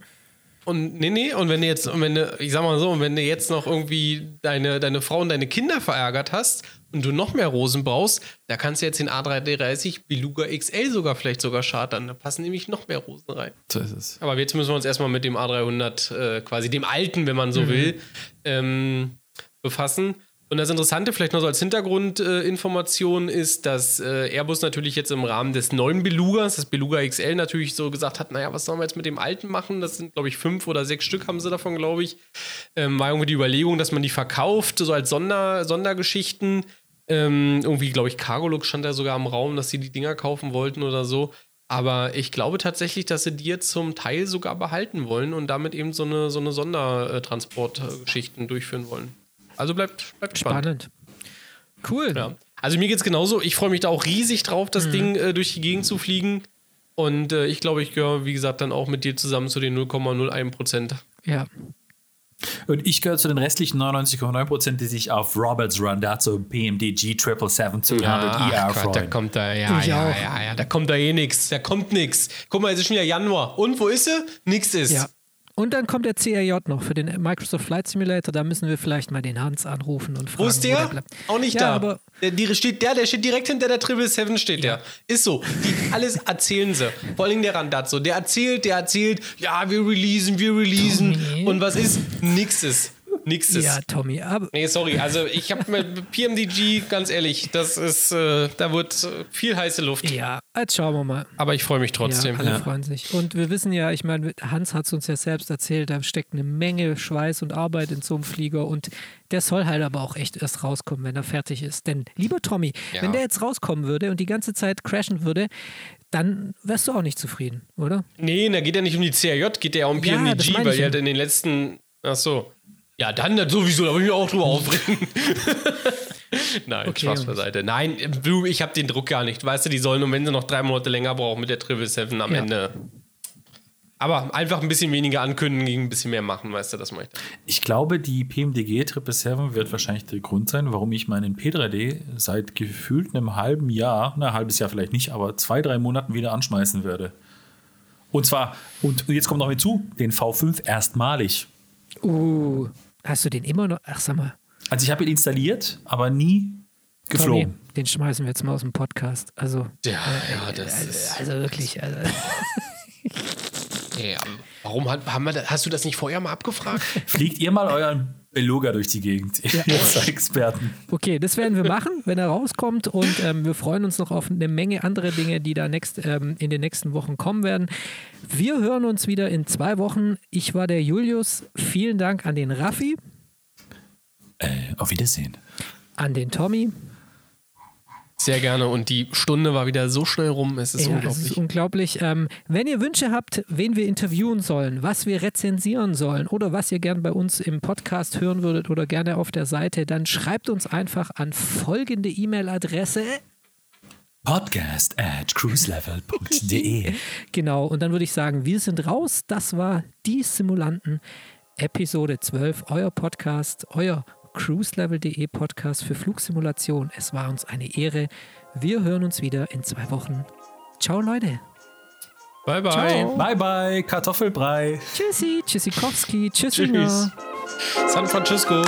und nee, nee, und wenn du jetzt, und wenn du, ich sag mal so, und wenn du jetzt noch irgendwie deine, deine Frau und deine Kinder verärgert hast und du noch mehr Rosen brauchst, da kannst du jetzt den A330 Beluga XL sogar vielleicht sogar chartern. Da passen nämlich noch mehr Rosen rein. So ist es. Aber jetzt müssen wir uns erstmal mit dem A300, äh, quasi dem alten, wenn man so mhm. will, ähm, befassen. Und das Interessante, vielleicht noch so als Hintergrundinformation, äh, ist, dass äh, Airbus natürlich jetzt im Rahmen des neuen Belugas, das Beluga XL, natürlich so gesagt hat: Naja, was sollen wir jetzt mit dem alten machen? Das sind, glaube ich, fünf oder sechs Stück haben sie davon, glaube ich. Ähm, war irgendwie die Überlegung, dass man die verkauft, so als Sonder Sondergeschichten. Ähm, irgendwie, glaube ich, Cargolux stand da sogar im Raum, dass sie die Dinger kaufen wollten oder so. Aber ich glaube tatsächlich, dass sie die jetzt zum Teil sogar behalten wollen und damit eben so eine, so eine Sondertransportgeschichten durchführen wollen. Also bleibt, bleibt spannend. spannend. Cool. Ja. Also mir geht es genauso. Ich freue mich da auch riesig drauf, das mhm. Ding äh, durch die Gegend zu fliegen. Und äh, ich glaube, ich gehöre, wie gesagt, dann auch mit dir zusammen zu den 0,01 Prozent. Ja. Und ich gehöre zu den restlichen 99,9 Prozent, die sich auf Roberts Run, der hat so PMDG 777-200 ja, ER freuen. Da kommt da, ja, ja, ja, ja, da kommt da eh nichts. Da kommt nichts. Guck mal, es ist schon wieder Januar. Und wo ist sie? Nix ist. Ja. Und dann kommt der CRJ noch für den Microsoft Flight Simulator. Da müssen wir vielleicht mal den Hans anrufen und fragen. Wo ist der? Wo der Auch nicht ja, da. Aber der, die steht, der, der steht direkt hinter der Triple Seven steht ja. der. Ist so. Die alles erzählen sie. Vor allem der Randazzo. Der erzählt, der erzählt, ja, wir releasen, wir releasen. Und was ist? Nix ist. Nix ist. Ja, Tommy. Aber nee, sorry. Also ich habe mit [LAUGHS] PMDG, ganz ehrlich, das ist, äh, da wird äh, viel heiße Luft. Ja, jetzt schauen wir mal. Aber ich freue mich trotzdem. Ja, alle ja. freuen sich. Und wir wissen ja, ich meine, Hans hat es uns ja selbst erzählt, da steckt eine Menge Schweiß und Arbeit in so einem Flieger und der soll halt aber auch echt erst rauskommen, wenn er fertig ist. Denn, lieber Tommy, ja. wenn der jetzt rauskommen würde und die ganze Zeit crashen würde, dann wärst du auch nicht zufrieden, oder? Nee, da geht ja nicht um die CRJ, geht ja um PMDG, weil die halt in den letzten. Ach so. Ja, dann sowieso, da will ich mich auch drüber [LAUGHS] aufregen. Nein, okay, Spaß beiseite. Nein, ich habe den Druck gar nicht. Weißt du, die sollen, und wenn sie noch drei Monate länger brauchen mit der Triple Seven am ja. Ende. Aber einfach ein bisschen weniger ankündigen, ein bisschen mehr machen, weißt du, das möchte ich. Ich glaube, die PMDG Triple Seven wird wahrscheinlich der Grund sein, warum ich meinen P3D seit gefühlt einem halben Jahr, na, ein halbes Jahr vielleicht nicht, aber zwei, drei Monaten wieder anschmeißen werde. Und zwar, und jetzt kommt noch mit zu, den V5 erstmalig. Uh. Hast du den immer noch? Ach, sag mal. Also ich habe ihn installiert, aber nie geflogen. Tommy, den schmeißen wir jetzt mal aus dem Podcast. Also, ja, äh, ja, das also, ist also wirklich. Also. [LAUGHS] ja, warum hat, haben wir, hast du das nicht vorher mal abgefragt? Fliegt ihr mal euren Beluga durch die Gegend, ja. [LAUGHS] ihr Experten. Okay, das werden wir machen, wenn er rauskommt und ähm, wir freuen uns noch auf eine Menge andere Dinge, die da next, ähm, in den nächsten Wochen kommen werden. Wir hören uns wieder in zwei Wochen. Ich war der Julius. Vielen Dank an den Raffi. Äh, auf Wiedersehen. An den Tommy. Sehr gerne. Und die Stunde war wieder so schnell rum. Es ist ja, unglaublich. Es ist unglaublich. Ähm, wenn ihr Wünsche habt, wen wir interviewen sollen, was wir rezensieren sollen oder was ihr gern bei uns im Podcast hören würdet oder gerne auf der Seite, dann schreibt uns einfach an folgende E-Mail-Adresse podcast at cruiselevel.de. [LAUGHS] genau, und dann würde ich sagen, wir sind raus. Das war die Simulanten, Episode 12, euer Podcast, euer cruiselevel.de Podcast für Flugsimulation. Es war uns eine Ehre. Wir hören uns wieder in zwei Wochen. Ciao, Leute. Bye, bye. Ciao. Bye, bye. Kartoffelbrei. Tschüssi. Tschüssikowski. Tschüss. Tschüss. San Francisco.